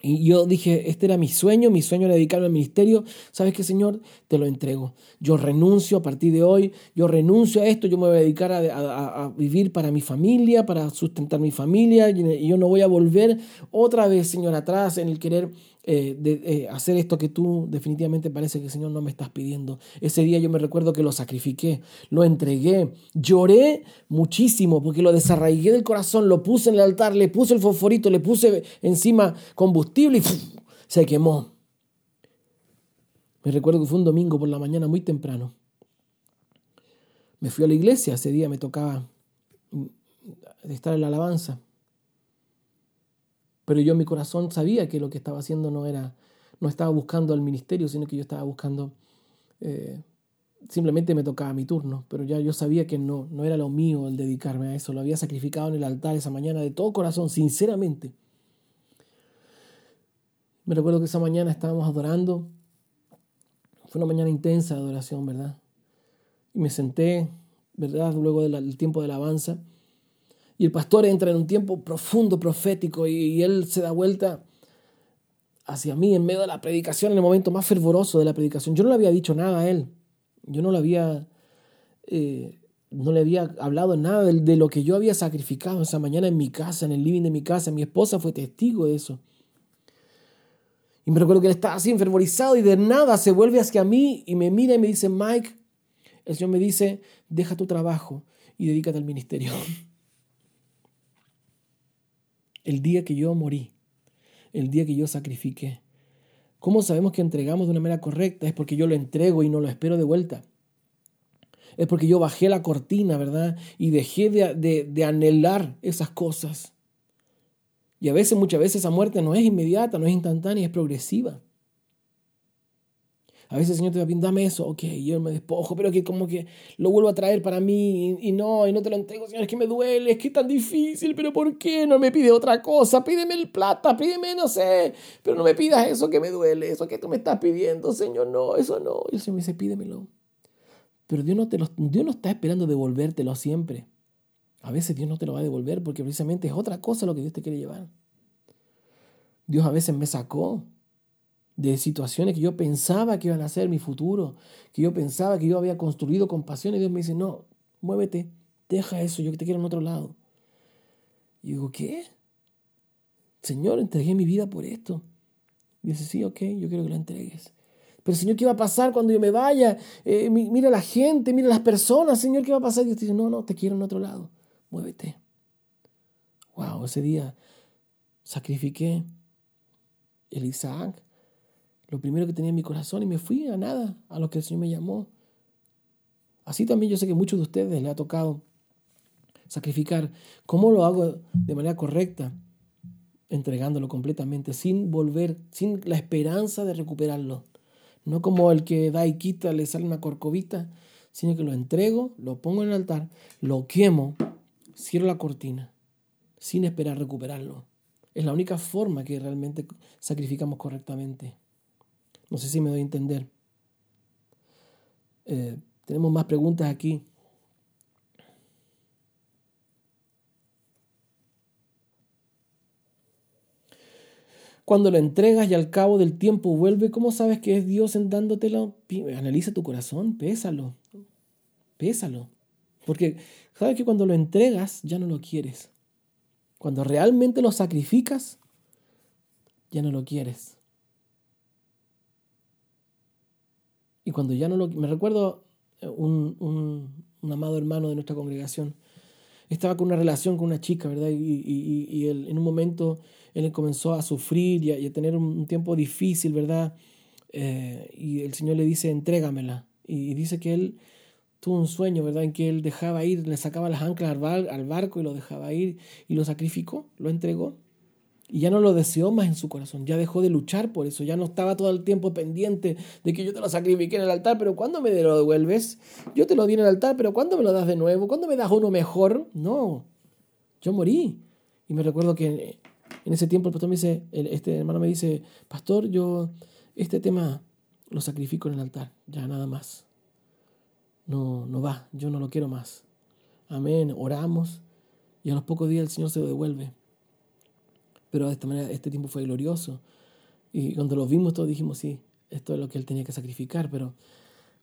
y yo dije, este era mi sueño, mi sueño era dedicarme al ministerio. ¿Sabes qué, Señor? Te lo entrego. Yo renuncio a partir de hoy, yo renuncio a esto, yo me voy a dedicar a, vivir para mi familia, para sustentar mi familia, y yo no voy a volver otra vez, Señor, atrás en el querer eh, de, eh, hacer esto que tú definitivamente parece que, Señor, no me estás pidiendo. Ese día yo me recuerdo que lo sacrifiqué, lo entregué, lloré muchísimo porque lo desarraigué del corazón, lo puse en el altar, le puse el fosforito, le puse encima combustible y se quemó. Me recuerdo que fue un domingo por la mañana muy temprano. Me fui a la iglesia, ese día me tocaba mm, estar en la alabanza. Pero yo en mi corazón sabía que lo que estaba haciendo no era, no estaba buscando al ministerio, sino que yo estaba buscando, eh, simplemente me tocaba mi turno, pero ya yo sabía que no, no era lo mío el dedicarme a eso, lo había sacrificado en el altar esa mañana de todo corazón, sinceramente. Me recuerdo que esa mañana estábamos adorando, fue una mañana intensa de adoración, ¿verdad? Y me senté, ¿verdad? Luego del tiempo de alabanza y el pastor entra en un tiempo profundo, profético, y, él se da vuelta hacia mí en medio de la predicación, en el momento más fervoroso de la predicación. Yo no le había dicho nada a él. Yo no le había, eh, no le había hablado nada de, de, lo que yo había sacrificado esa mañana en mi casa, en el living de mi casa. Mi esposa fue testigo de eso. Y me recuerdo que él estaba así enfervorizado y de nada se vuelve hacia mí y me mira y me dice, Mike, el Señor me dice, deja tu trabajo y dedícate al ministerio. el día que yo morí, el día que yo sacrifiqué. ¿Cómo sabemos que entregamos de una manera correcta? Es porque yo lo entrego y no lo espero de vuelta. Es porque yo bajé la cortina, ¿verdad? Y dejé de, de anhelar esas cosas. Y a veces, muchas veces, esa muerte no es inmediata, no es instantánea, es progresiva. A veces el Señor te va a pedir, dame eso, ok, yo me despojo, pero que como que lo vuelvo a traer para mí y, no, y no te lo entrego, Señor, es que me duele, es que es tan difícil, pero ¿por qué no me pide otra cosa? Pídeme el plata, pídeme, no sé, pero no me pidas eso que me duele, eso que tú me estás pidiendo, Señor, no, eso no. Y el Señor me dice, pídemelo. Pero Dios no, te lo, Dios no está esperando devolvértelo siempre. A veces Dios no te lo va a devolver porque precisamente es otra cosa lo que Dios te quiere llevar. Dios a veces me sacó de situaciones que yo pensaba que iban a ser mi futuro, que yo pensaba que yo había construido con pasión y Dios me dice, no, muévete, deja eso, yo te quiero en otro lado. Y digo, ¿qué? Señor, entregué mi vida por esto. Dice, sí, ok, yo quiero que lo entregues. Pero Señor, ¿qué va a pasar cuando yo me vaya? Eh, mira la gente, mira las personas, Señor, ¿qué va a pasar? Y Dios dice, no, no, te quiero en otro lado, muévete. Wow, ese día sacrifiqué el Isaac, lo primero que tenía en mi corazón y me fui a nada, a lo que el Señor me llamó. Así también yo sé que muchos de ustedes les ha tocado sacrificar. ¿Cómo lo hago de manera correcta? Entregándolo completamente, sin volver, sin la esperanza de recuperarlo. No como el que da y quita, le sale una corcovita, sino que lo entrego, lo pongo en el altar, lo quemo, cierro la cortina, sin esperar recuperarlo. Es la única forma que realmente sacrificamos correctamente. No sé si me doy a entender. Eh, tenemos más preguntas aquí. Cuando lo entregas y al cabo del tiempo vuelve, ¿cómo sabes que es Dios en dándotelo? Analiza tu corazón, pésalo, pésalo. Porque sabes que cuando lo entregas ya no lo quieres. Cuando realmente lo sacrificas, ya no lo quieres. Y cuando ya no lo... Me recuerdo eh, un, un, amado hermano de nuestra congregación. Estaba con una relación con una chica, ¿verdad? Y, y, él, en un momento él comenzó a sufrir y a, tener un, tiempo difícil, ¿verdad? Eh, y el Señor le dice, entrégamela. Y, dice que él tuvo un sueño, ¿verdad? En que él dejaba ir, le sacaba las anclas al barco y lo dejaba ir y lo sacrificó, lo entregó. Y ya no lo deseó más en su corazón, ya dejó de luchar por eso, ya no estaba todo el tiempo pendiente de que yo te lo sacrifiqué en el altar, pero ¿cuándo me lo devuelves? Yo te lo di en el altar, pero ¿cuándo me lo das de nuevo? ¿Cuándo me das uno mejor? No, yo morí. Y me recuerdo que en ese tiempo el pastor me dice, este hermano me dice, pastor, yo este tema lo sacrifico en el altar, ya nada más. No, no va, yo no lo quiero más. Amén, oramos y a los pocos días el Señor se lo devuelve. Pero de esta manera, este tiempo fue glorioso. Y cuando lo vimos todos dijimos, sí, esto es lo que Él tenía que sacrificar, pero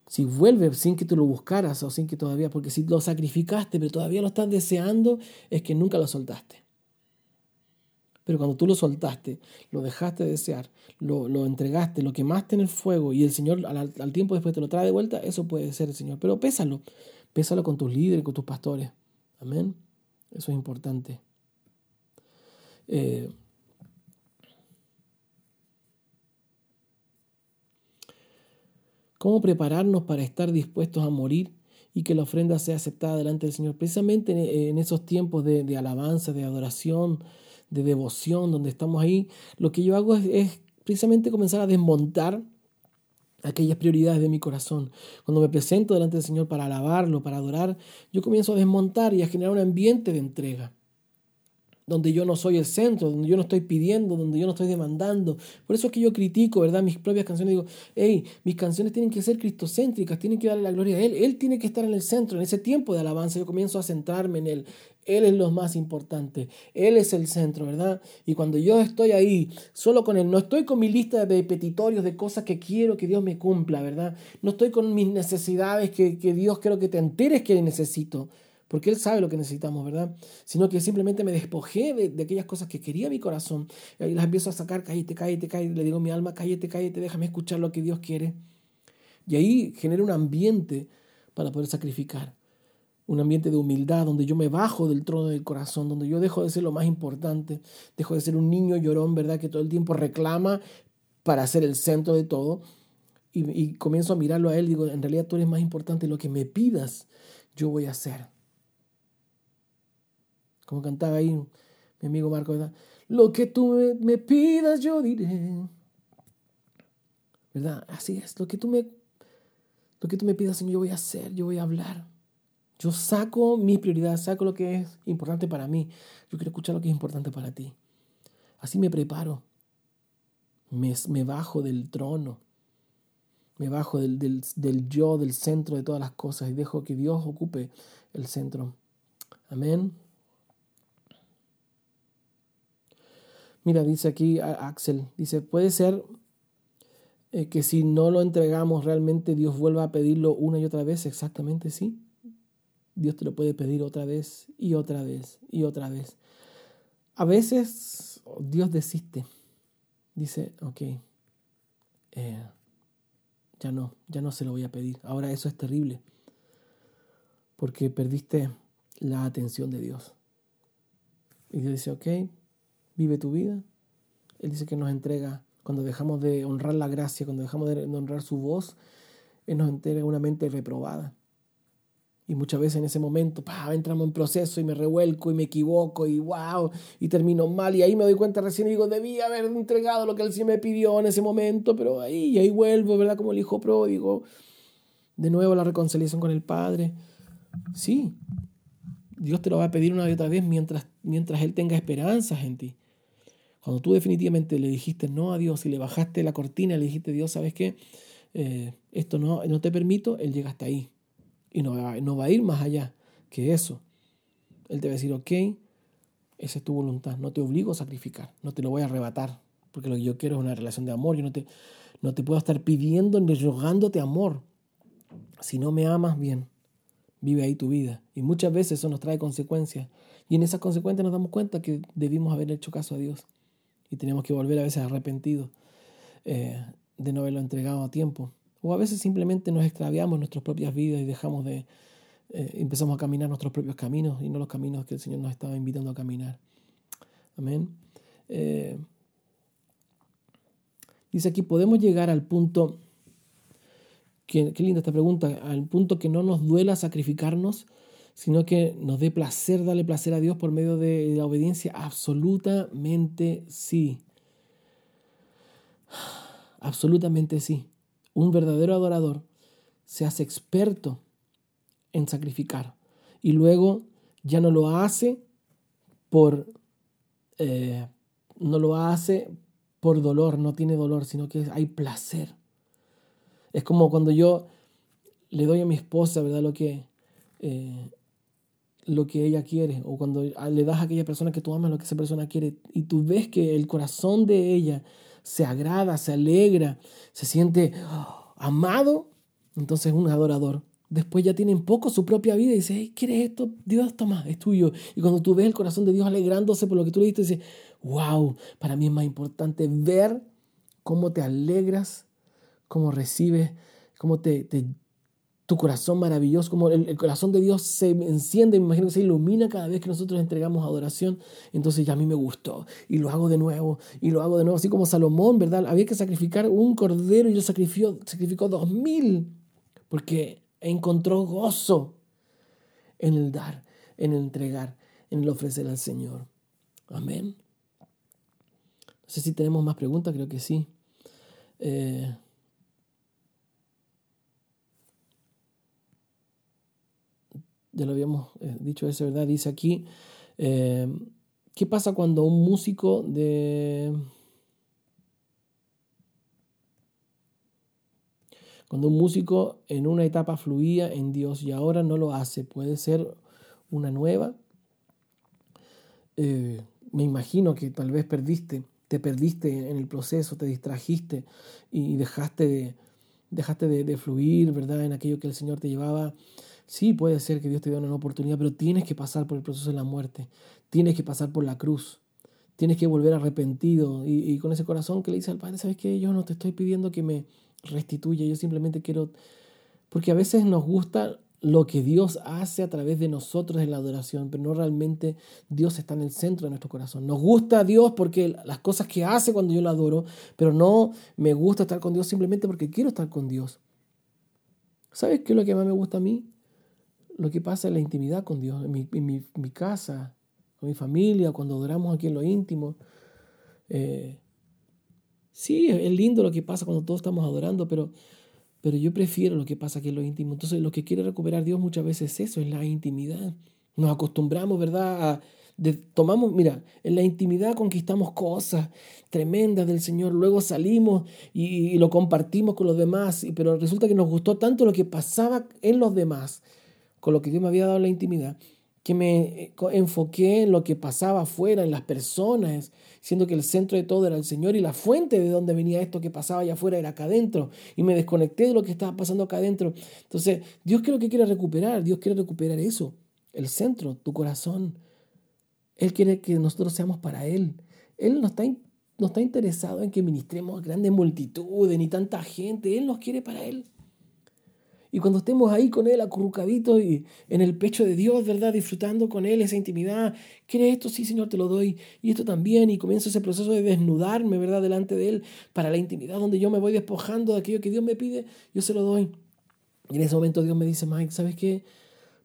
si vuelve sin que tú lo buscaras o sin que todavía, porque si lo sacrificaste pero todavía lo estás deseando, es que nunca lo soltaste. Pero cuando tú lo soltaste, lo dejaste de desear, lo, lo entregaste, lo quemaste en el fuego y el Señor al, al, tiempo después te lo trae de vuelta, eso puede ser el Señor. Pero pésalo, pésalo con tus líderes, con tus pastores. Amén. Eso es importante. Eh, ¿Cómo prepararnos para estar dispuestos a morir y que la ofrenda sea aceptada delante del Señor? Precisamente en esos tiempos de, alabanza, de adoración, de devoción, donde estamos ahí, lo que yo hago es, precisamente comenzar a desmontar aquellas prioridades de mi corazón. Cuando me presento delante del Señor para alabarlo, para adorar, yo comienzo a desmontar y a generar un ambiente de entrega donde yo no soy el centro, donde yo no estoy pidiendo, donde yo no estoy demandando. Por eso es que yo critico, ¿verdad? Mis propias canciones. Digo, hey, mis canciones tienen que ser cristocéntricas, tienen que darle la gloria a Él. Él tiene que estar en el centro. En ese tiempo de alabanza yo comienzo a centrarme en Él. Él es lo más importante. Él es el centro, ¿verdad? Y cuando yo estoy ahí, solo con Él, no estoy con mi lista de petitorios, de cosas que quiero que Dios me cumpla, ¿verdad? No estoy con mis necesidades que, que Dios quiero que te enteres que necesito porque Él sabe lo que necesitamos, ¿verdad? Sino que simplemente me despojé de, aquellas cosas que quería mi corazón y las empiezo a sacar, cállate, cállate, cállate, le digo a mi alma, cállate, cállate, déjame escuchar lo que Dios quiere. Y ahí genera un ambiente para poder sacrificar, un ambiente de humildad donde yo me bajo del trono del corazón, donde yo dejo de ser lo más importante, dejo de ser un niño llorón, ¿verdad? Que todo el tiempo reclama para ser el centro de todo. Y, y comienzo a mirarlo a Él, digo, en realidad tú eres más importante, lo que me pidas, yo voy a hacer. Como cantaba ahí mi amigo Marco, ¿verdad? Lo que tú me, pidas yo diré. ¿Verdad? Así es, lo que tú me lo que tú me pidas, Señor, yo voy a hacer, yo voy a hablar. Yo saco mi prioridad, saco lo que es importante para mí. Yo quiero escuchar lo que es importante para ti. Así me preparo. Me, me bajo del trono. Me bajo del, del, del, yo, del centro de todas las cosas y dejo que Dios ocupe el centro. Amén. Mira, dice aquí Axel, dice, puede ser eh, que si no lo entregamos realmente Dios vuelva a pedirlo una y otra vez, exactamente sí. Dios te lo puede pedir otra vez y otra vez y otra vez. A veces Dios desiste. Dice, ok, eh, ya no, ya no se lo voy a pedir. Ahora eso es terrible. Porque perdiste la atención de Dios. Y Dios dice, ok, vive tu vida. Él dice que nos entrega, cuando dejamos de honrar la gracia, cuando dejamos de honrar su voz, Él nos entrega una mente reprobada. Y muchas veces en ese momento pa, entramos en proceso y me revuelco y me equivoco y wow, y termino mal. Y ahí me doy cuenta recién y digo, debía haber entregado lo que el Señor me pidió en ese momento, pero ahí, y ahí vuelvo, ¿verdad? Como el hijo pródigo. De nuevo la reconciliación con el Padre. Sí, Dios te lo va a pedir una y otra vez mientras, mientras Él tenga esperanzas en ti. Cuando tú definitivamente le dijiste no a Dios y le bajaste la cortina y le dijiste, Dios, ¿sabes qué? Eh, esto no, no te permito, Él llega hasta ahí. Y no va, no va a ir más allá que eso. Él te va a decir, ok, esa es tu voluntad, no te obligo a sacrificar, no te lo voy a arrebatar, porque lo que yo quiero es una relación de amor, yo no te, no te puedo estar pidiendo ni rogándote amor. Si no me amas bien, vive ahí tu vida. Y muchas veces eso nos trae consecuencias. Y en esas consecuencias nos damos cuenta que debimos haber hecho caso a Dios y tenemos que volver a veces arrepentidos eh, de no haberlo entregado a tiempo. O a veces simplemente nos extraviamos en nuestras propias vidas y dejamos de, eh, empezamos a caminar nuestros propios caminos y no los caminos que el Señor nos estaba invitando a caminar. Amén. Eh, dice aquí, podemos llegar al punto, qué linda esta pregunta, al punto que no nos duela sacrificarnos sino que nos dé placer darle placer a Dios por medio de la obediencia? Absolutamente sí. Absolutamente sí. Un verdadero adorador se hace experto en sacrificar y luego ya no lo hace por eh, no lo hace por dolor, no tiene dolor, sino que hay placer. Es como cuando yo le doy a mi esposa, ¿verdad? Lo que, eh, lo que ella quiere, o cuando le das a aquella persona que tú amas lo que esa persona quiere, y tú ves que el corazón de ella se agrada, se alegra, se siente oh, amado, entonces es un adorador. Después ya tiene en poco su propia vida y dice, hey, ¿quieres esto? Dios, toma, es tuyo. Y cuando tú ves el corazón de Dios alegrándose por lo que tú le diste, dices, wow, para mí es más importante ver cómo te alegras, cómo recibes, cómo te, tu corazón maravilloso, como el, corazón de Dios se enciende, me imagino que se ilumina cada vez que nosotros entregamos adoración, entonces ya a mí me gustó y lo hago de nuevo y lo hago de nuevo, así como Salomón, ¿verdad? Había que sacrificar un cordero y él sacrificó, sacrificó dos mil, porque encontró gozo en el dar, en el entregar, en el ofrecer al Señor. Amén. No sé si tenemos más preguntas, creo que sí. Eh, ya lo habíamos eh, dicho eso, ¿verdad? Dice aquí, eh, ¿qué pasa cuando un músico de... Cuando un músico en una etapa fluía en Dios y ahora no lo hace, puede ser una nueva. me imagino que tal vez perdiste te perdiste en el proceso, te distrajiste y dejaste de, dejaste de, fluir, ¿verdad? En aquello que el Señor te llevaba. Sí, puede ser que Dios te dé una oportunidad, pero tienes que pasar por el proceso de la muerte, tienes que pasar por la cruz, tienes que volver arrepentido y, con ese corazón que le dice al Padre, ¿sabes qué? Yo no te estoy pidiendo que me restituya, yo simplemente quiero... Porque a veces nos gusta lo que Dios hace a través de nosotros en la adoración, pero no realmente Dios está en el centro de nuestro corazón. Nos gusta Dios porque las cosas que hace cuando yo lo adoro, pero no me gusta estar con Dios simplemente porque quiero estar con Dios. ¿Sabes qué es lo que más me gusta a mí? Lo que pasa en la intimidad con Dios, en mi, casa, con mi familia, cuando adoramos aquí en lo íntimo. Eh, sí, es lindo lo que pasa cuando todos estamos adorando, pero pero yo prefiero lo que pasa aquí en lo íntimo. Entonces, lo que quiere recuperar Dios muchas veces es eso, es la intimidad. Nos acostumbramos, ¿verdad? A, tomamos, mira, en la intimidad conquistamos cosas tremendas del Señor, luego salimos y, lo compartimos con los demás, pero resulta que nos gustó tanto lo que pasaba en los demás, con lo que Dios me había dado la intimidad, que me eh, enfoqué en lo que pasaba afuera, en las personas, siendo que el centro de todo era el Señor y la fuente de donde venía esto que pasaba allá afuera era acá adentro. Y me desconecté de lo que estaba pasando acá adentro. Entonces, Dios creo que quiere recuperar, Dios quiere recuperar eso, el centro, tu corazón. Él quiere que nosotros seamos para Él. Él no está, no está interesado en que ministremos a grandes multitudes ni tanta gente. Él nos quiere para Él. Y cuando estemos ahí con Él, acurrucadito y en el pecho de Dios, ¿verdad? Disfrutando con Él esa intimidad. ¿Quieres esto? Sí, Señor, te lo doy. Y esto también. Y comienzo ese proceso de desnudarme, ¿verdad? Delante de Él para la intimidad, donde yo me voy despojando de aquello que Dios me pide, yo se lo doy. Y en ese momento Dios me dice, Mike, ¿sabes qué?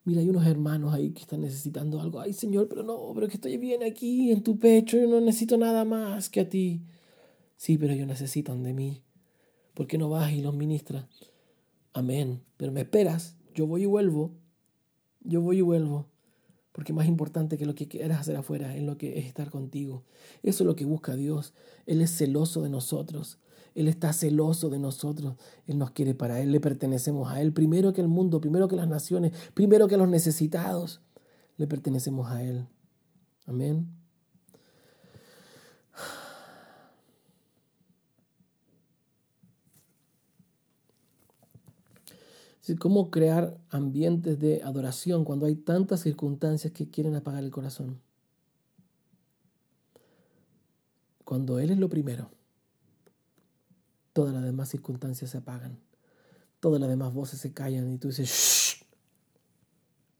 Mira, hay unos hermanos ahí que están necesitando algo. Ay, Señor, pero no, pero que estoy bien aquí en tu pecho. Yo no necesito nada más que a ti. Sí, pero ellos necesitan de mí. ¿Por qué no vas y los ministras? Amén. Pero me esperas, yo voy y vuelvo. Yo voy y vuelvo. Porque más importante que lo que quieras hacer afuera es lo que es estar contigo. Eso es lo que busca Dios. Él es celoso de nosotros. Él está celoso de nosotros. Él nos quiere para Él. Le pertenecemos a Él. Primero que el mundo, primero que las naciones, primero que los necesitados. Le pertenecemos a Él. Amén. ¿Cómo crear ambientes de adoración cuando hay tantas circunstancias que quieren apagar el corazón? Cuando Él es lo primero, todas las demás circunstancias se apagan, todas las demás voces se callan y tú dices, ¡Shh!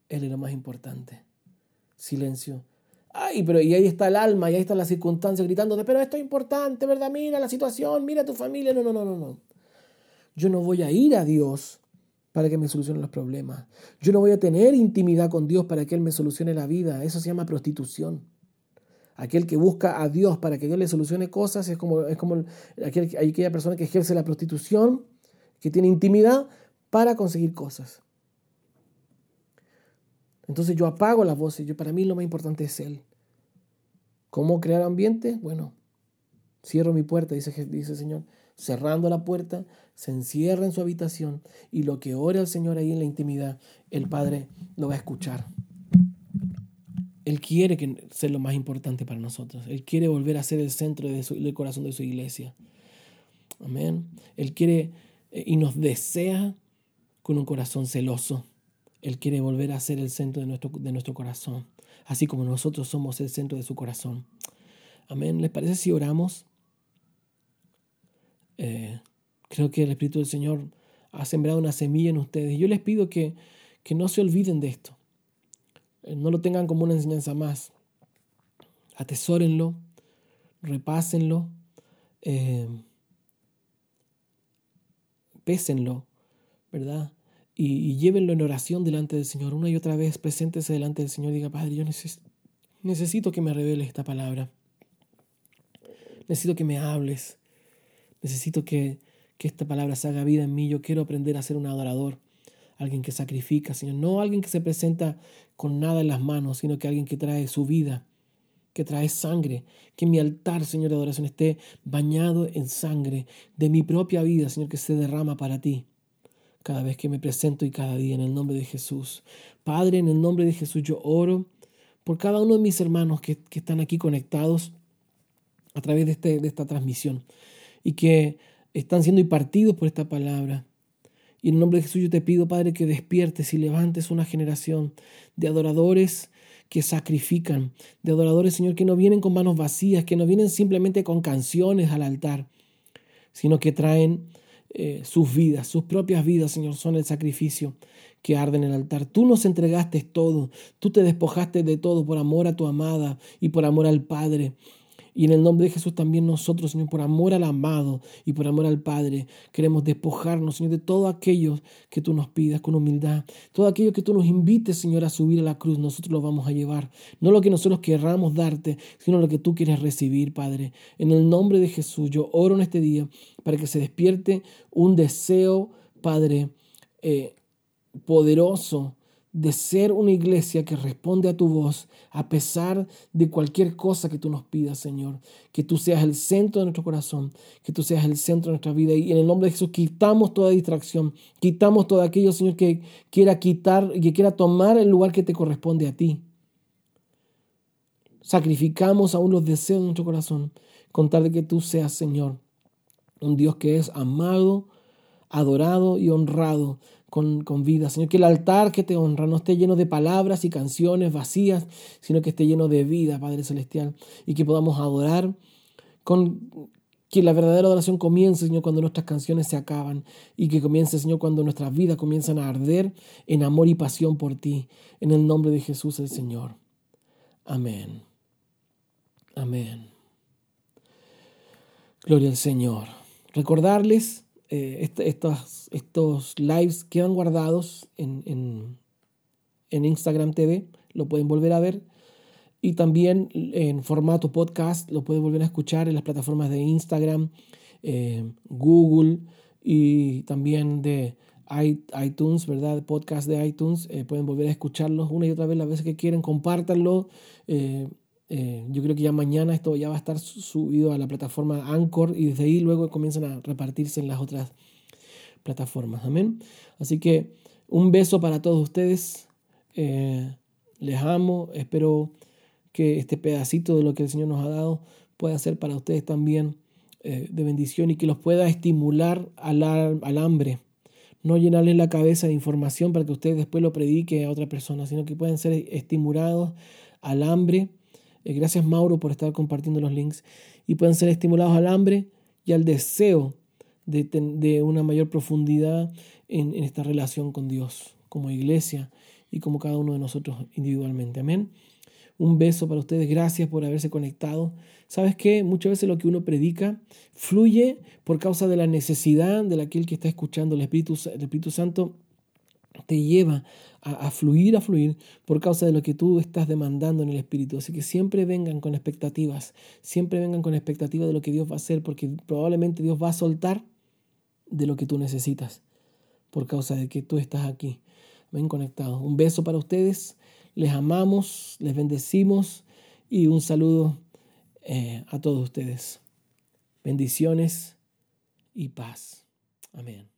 Él es lo más importante. Silencio. Ay, pero y ahí está el alma, y ahí está la circunstancia gritándote, pero esto es importante, ¿verdad? Mira la situación, mira tu familia. No, no, no, no, no. Yo no voy a ir a Dios para que me solucione los problemas. Yo no voy a tener intimidad con Dios para que Él me solucione la vida. Eso se llama prostitución. Aquel que busca a Dios para que Dios le solucione cosas es como, es como aquel, aquella persona que ejerce la prostitución, que tiene intimidad para conseguir cosas. Entonces yo apago las voces. Yo, para mí lo más importante es Él. ¿Cómo crear ambiente? Bueno, cierro mi puerta, dice, dice el Señor. Cerrando la puerta, se encierra en su habitación y lo que ore al Señor ahí en la intimidad, el Padre lo va a escuchar. Él quiere que ser lo más importante para nosotros. Él quiere volver a ser el centro de del corazón de su iglesia. Amén. Él quiere eh, y nos desea con un corazón celoso. Él quiere volver a ser el centro de nuestro, de nuestro corazón, así como nosotros somos el centro de su corazón. Amén. ¿Les parece si oramos? Eh, creo que el Espíritu del Señor ha sembrado una semilla en ustedes. Yo les pido que, que no se olviden de esto. Eh, no lo tengan como una enseñanza más. Atesórenlo, repásenlo, eh, pésenlo, ¿verdad? Y, llévenlo en oración delante del Señor. Una y otra vez, preséntese delante del Señor y diga, Padre, yo necesito que me reveles esta palabra. Necesito que me hables. Necesito que, que esta palabra se haga vida en mí. Yo quiero aprender a ser un adorador, alguien que sacrifica, Señor. No alguien que se presenta con nada en las manos, sino que alguien que trae su vida, que trae sangre. Que mi altar, Señor, de adoración esté bañado en sangre de mi propia vida, Señor, que se derrama para ti. Cada vez que me presento y cada día en el nombre de Jesús. Padre, en el nombre de Jesús yo oro por cada uno de mis hermanos que, que están aquí conectados a través de, este, de esta transmisión y que están siendo impartidos por esta palabra. Y en el nombre de Jesús yo te pido, Padre, que despiertes y levantes una generación de adoradores que sacrifican, de adoradores, Señor, que no vienen con manos vacías, que no vienen simplemente con canciones al altar, sino que traen eh, sus vidas, sus propias vidas, Señor, son el sacrificio que arde en el altar. Tú nos entregaste todo, tú te despojaste de todo por amor a tu amada y por amor al Padre. Y en el nombre de Jesús también nosotros, Señor, por amor al amado y por amor al Padre, queremos despojarnos, Señor, de todo aquello que tú nos pidas con humildad. Todo aquello que tú nos invites, Señor, a subir a la cruz, nosotros lo vamos a llevar. No lo que nosotros querramos darte, sino lo que tú quieres recibir, Padre. En el nombre de Jesús, yo oro en este día para que se despierte un deseo, Padre, eh, poderoso de ser una iglesia que responde a tu voz a pesar de cualquier cosa que tú nos pidas, Señor. Que tú seas el centro de nuestro corazón, que tú seas el centro de nuestra vida. Y en el nombre de Jesús quitamos toda distracción, quitamos todo aquello, Señor, que quiera quitar que quiera tomar el lugar que te corresponde a ti. Sacrificamos aún los deseos de nuestro corazón con tal de que tú seas, Señor, un Dios que es amado, adorado y honrado con, vida. Señor, que el altar que te honra no esté lleno de palabras y canciones vacías, sino que esté lleno de vida, Padre Celestial, y que podamos adorar con que la verdadera adoración comience, Señor, cuando nuestras canciones se acaban y que comience, Señor, cuando nuestras vidas comienzan a arder en amor y pasión por ti, en el nombre de Jesús el Señor. Amén. Amén. Gloria al Señor. Recordarles eh, estos, estos lives quedan guardados en, en, en, Instagram TV, lo pueden volver a ver. Y también en formato podcast, lo pueden volver a escuchar en las plataformas de Instagram, eh, Google y también de iTunes, ¿verdad? Podcast de iTunes. Eh, pueden volver a escucharlos una y otra vez las veces que quieren, compártanlo. Eh, yo creo que ya mañana esto ya va a estar subido a la plataforma Anchor y desde ahí luego comienzan a repartirse en las otras plataformas. Amén. Así que un beso para todos ustedes. Eh, les amo. Espero que este pedacito de lo que el Señor nos ha dado pueda ser para ustedes también eh, de bendición y que los pueda estimular al, al hambre. No llenarles la cabeza de información para que ustedes después lo prediquen a otra persona, sino que puedan ser estimulados al hambre gracias Mauro por estar compartiendo los links y pueden ser estimulados al hambre y al deseo de, una mayor profundidad en, esta relación con Dios, como iglesia y como cada uno de nosotros individualmente. Amén. Un beso para ustedes, gracias por haberse conectado. ¿Sabes qué? Muchas veces lo que uno predica fluye por causa de la necesidad de aquel que está escuchando. El Espíritu Santo te lleva a, fluir, a fluir por causa de lo que tú estás demandando en el Espíritu. Así que siempre vengan con expectativas, siempre vengan con expectativas de lo que Dios va a hacer, porque probablemente Dios va a soltar de lo que tú necesitas por causa de que tú estás aquí. Ven conectados. Un beso para ustedes, les amamos, les bendecimos y un saludo eh, a todos ustedes. Bendiciones y paz. Amén.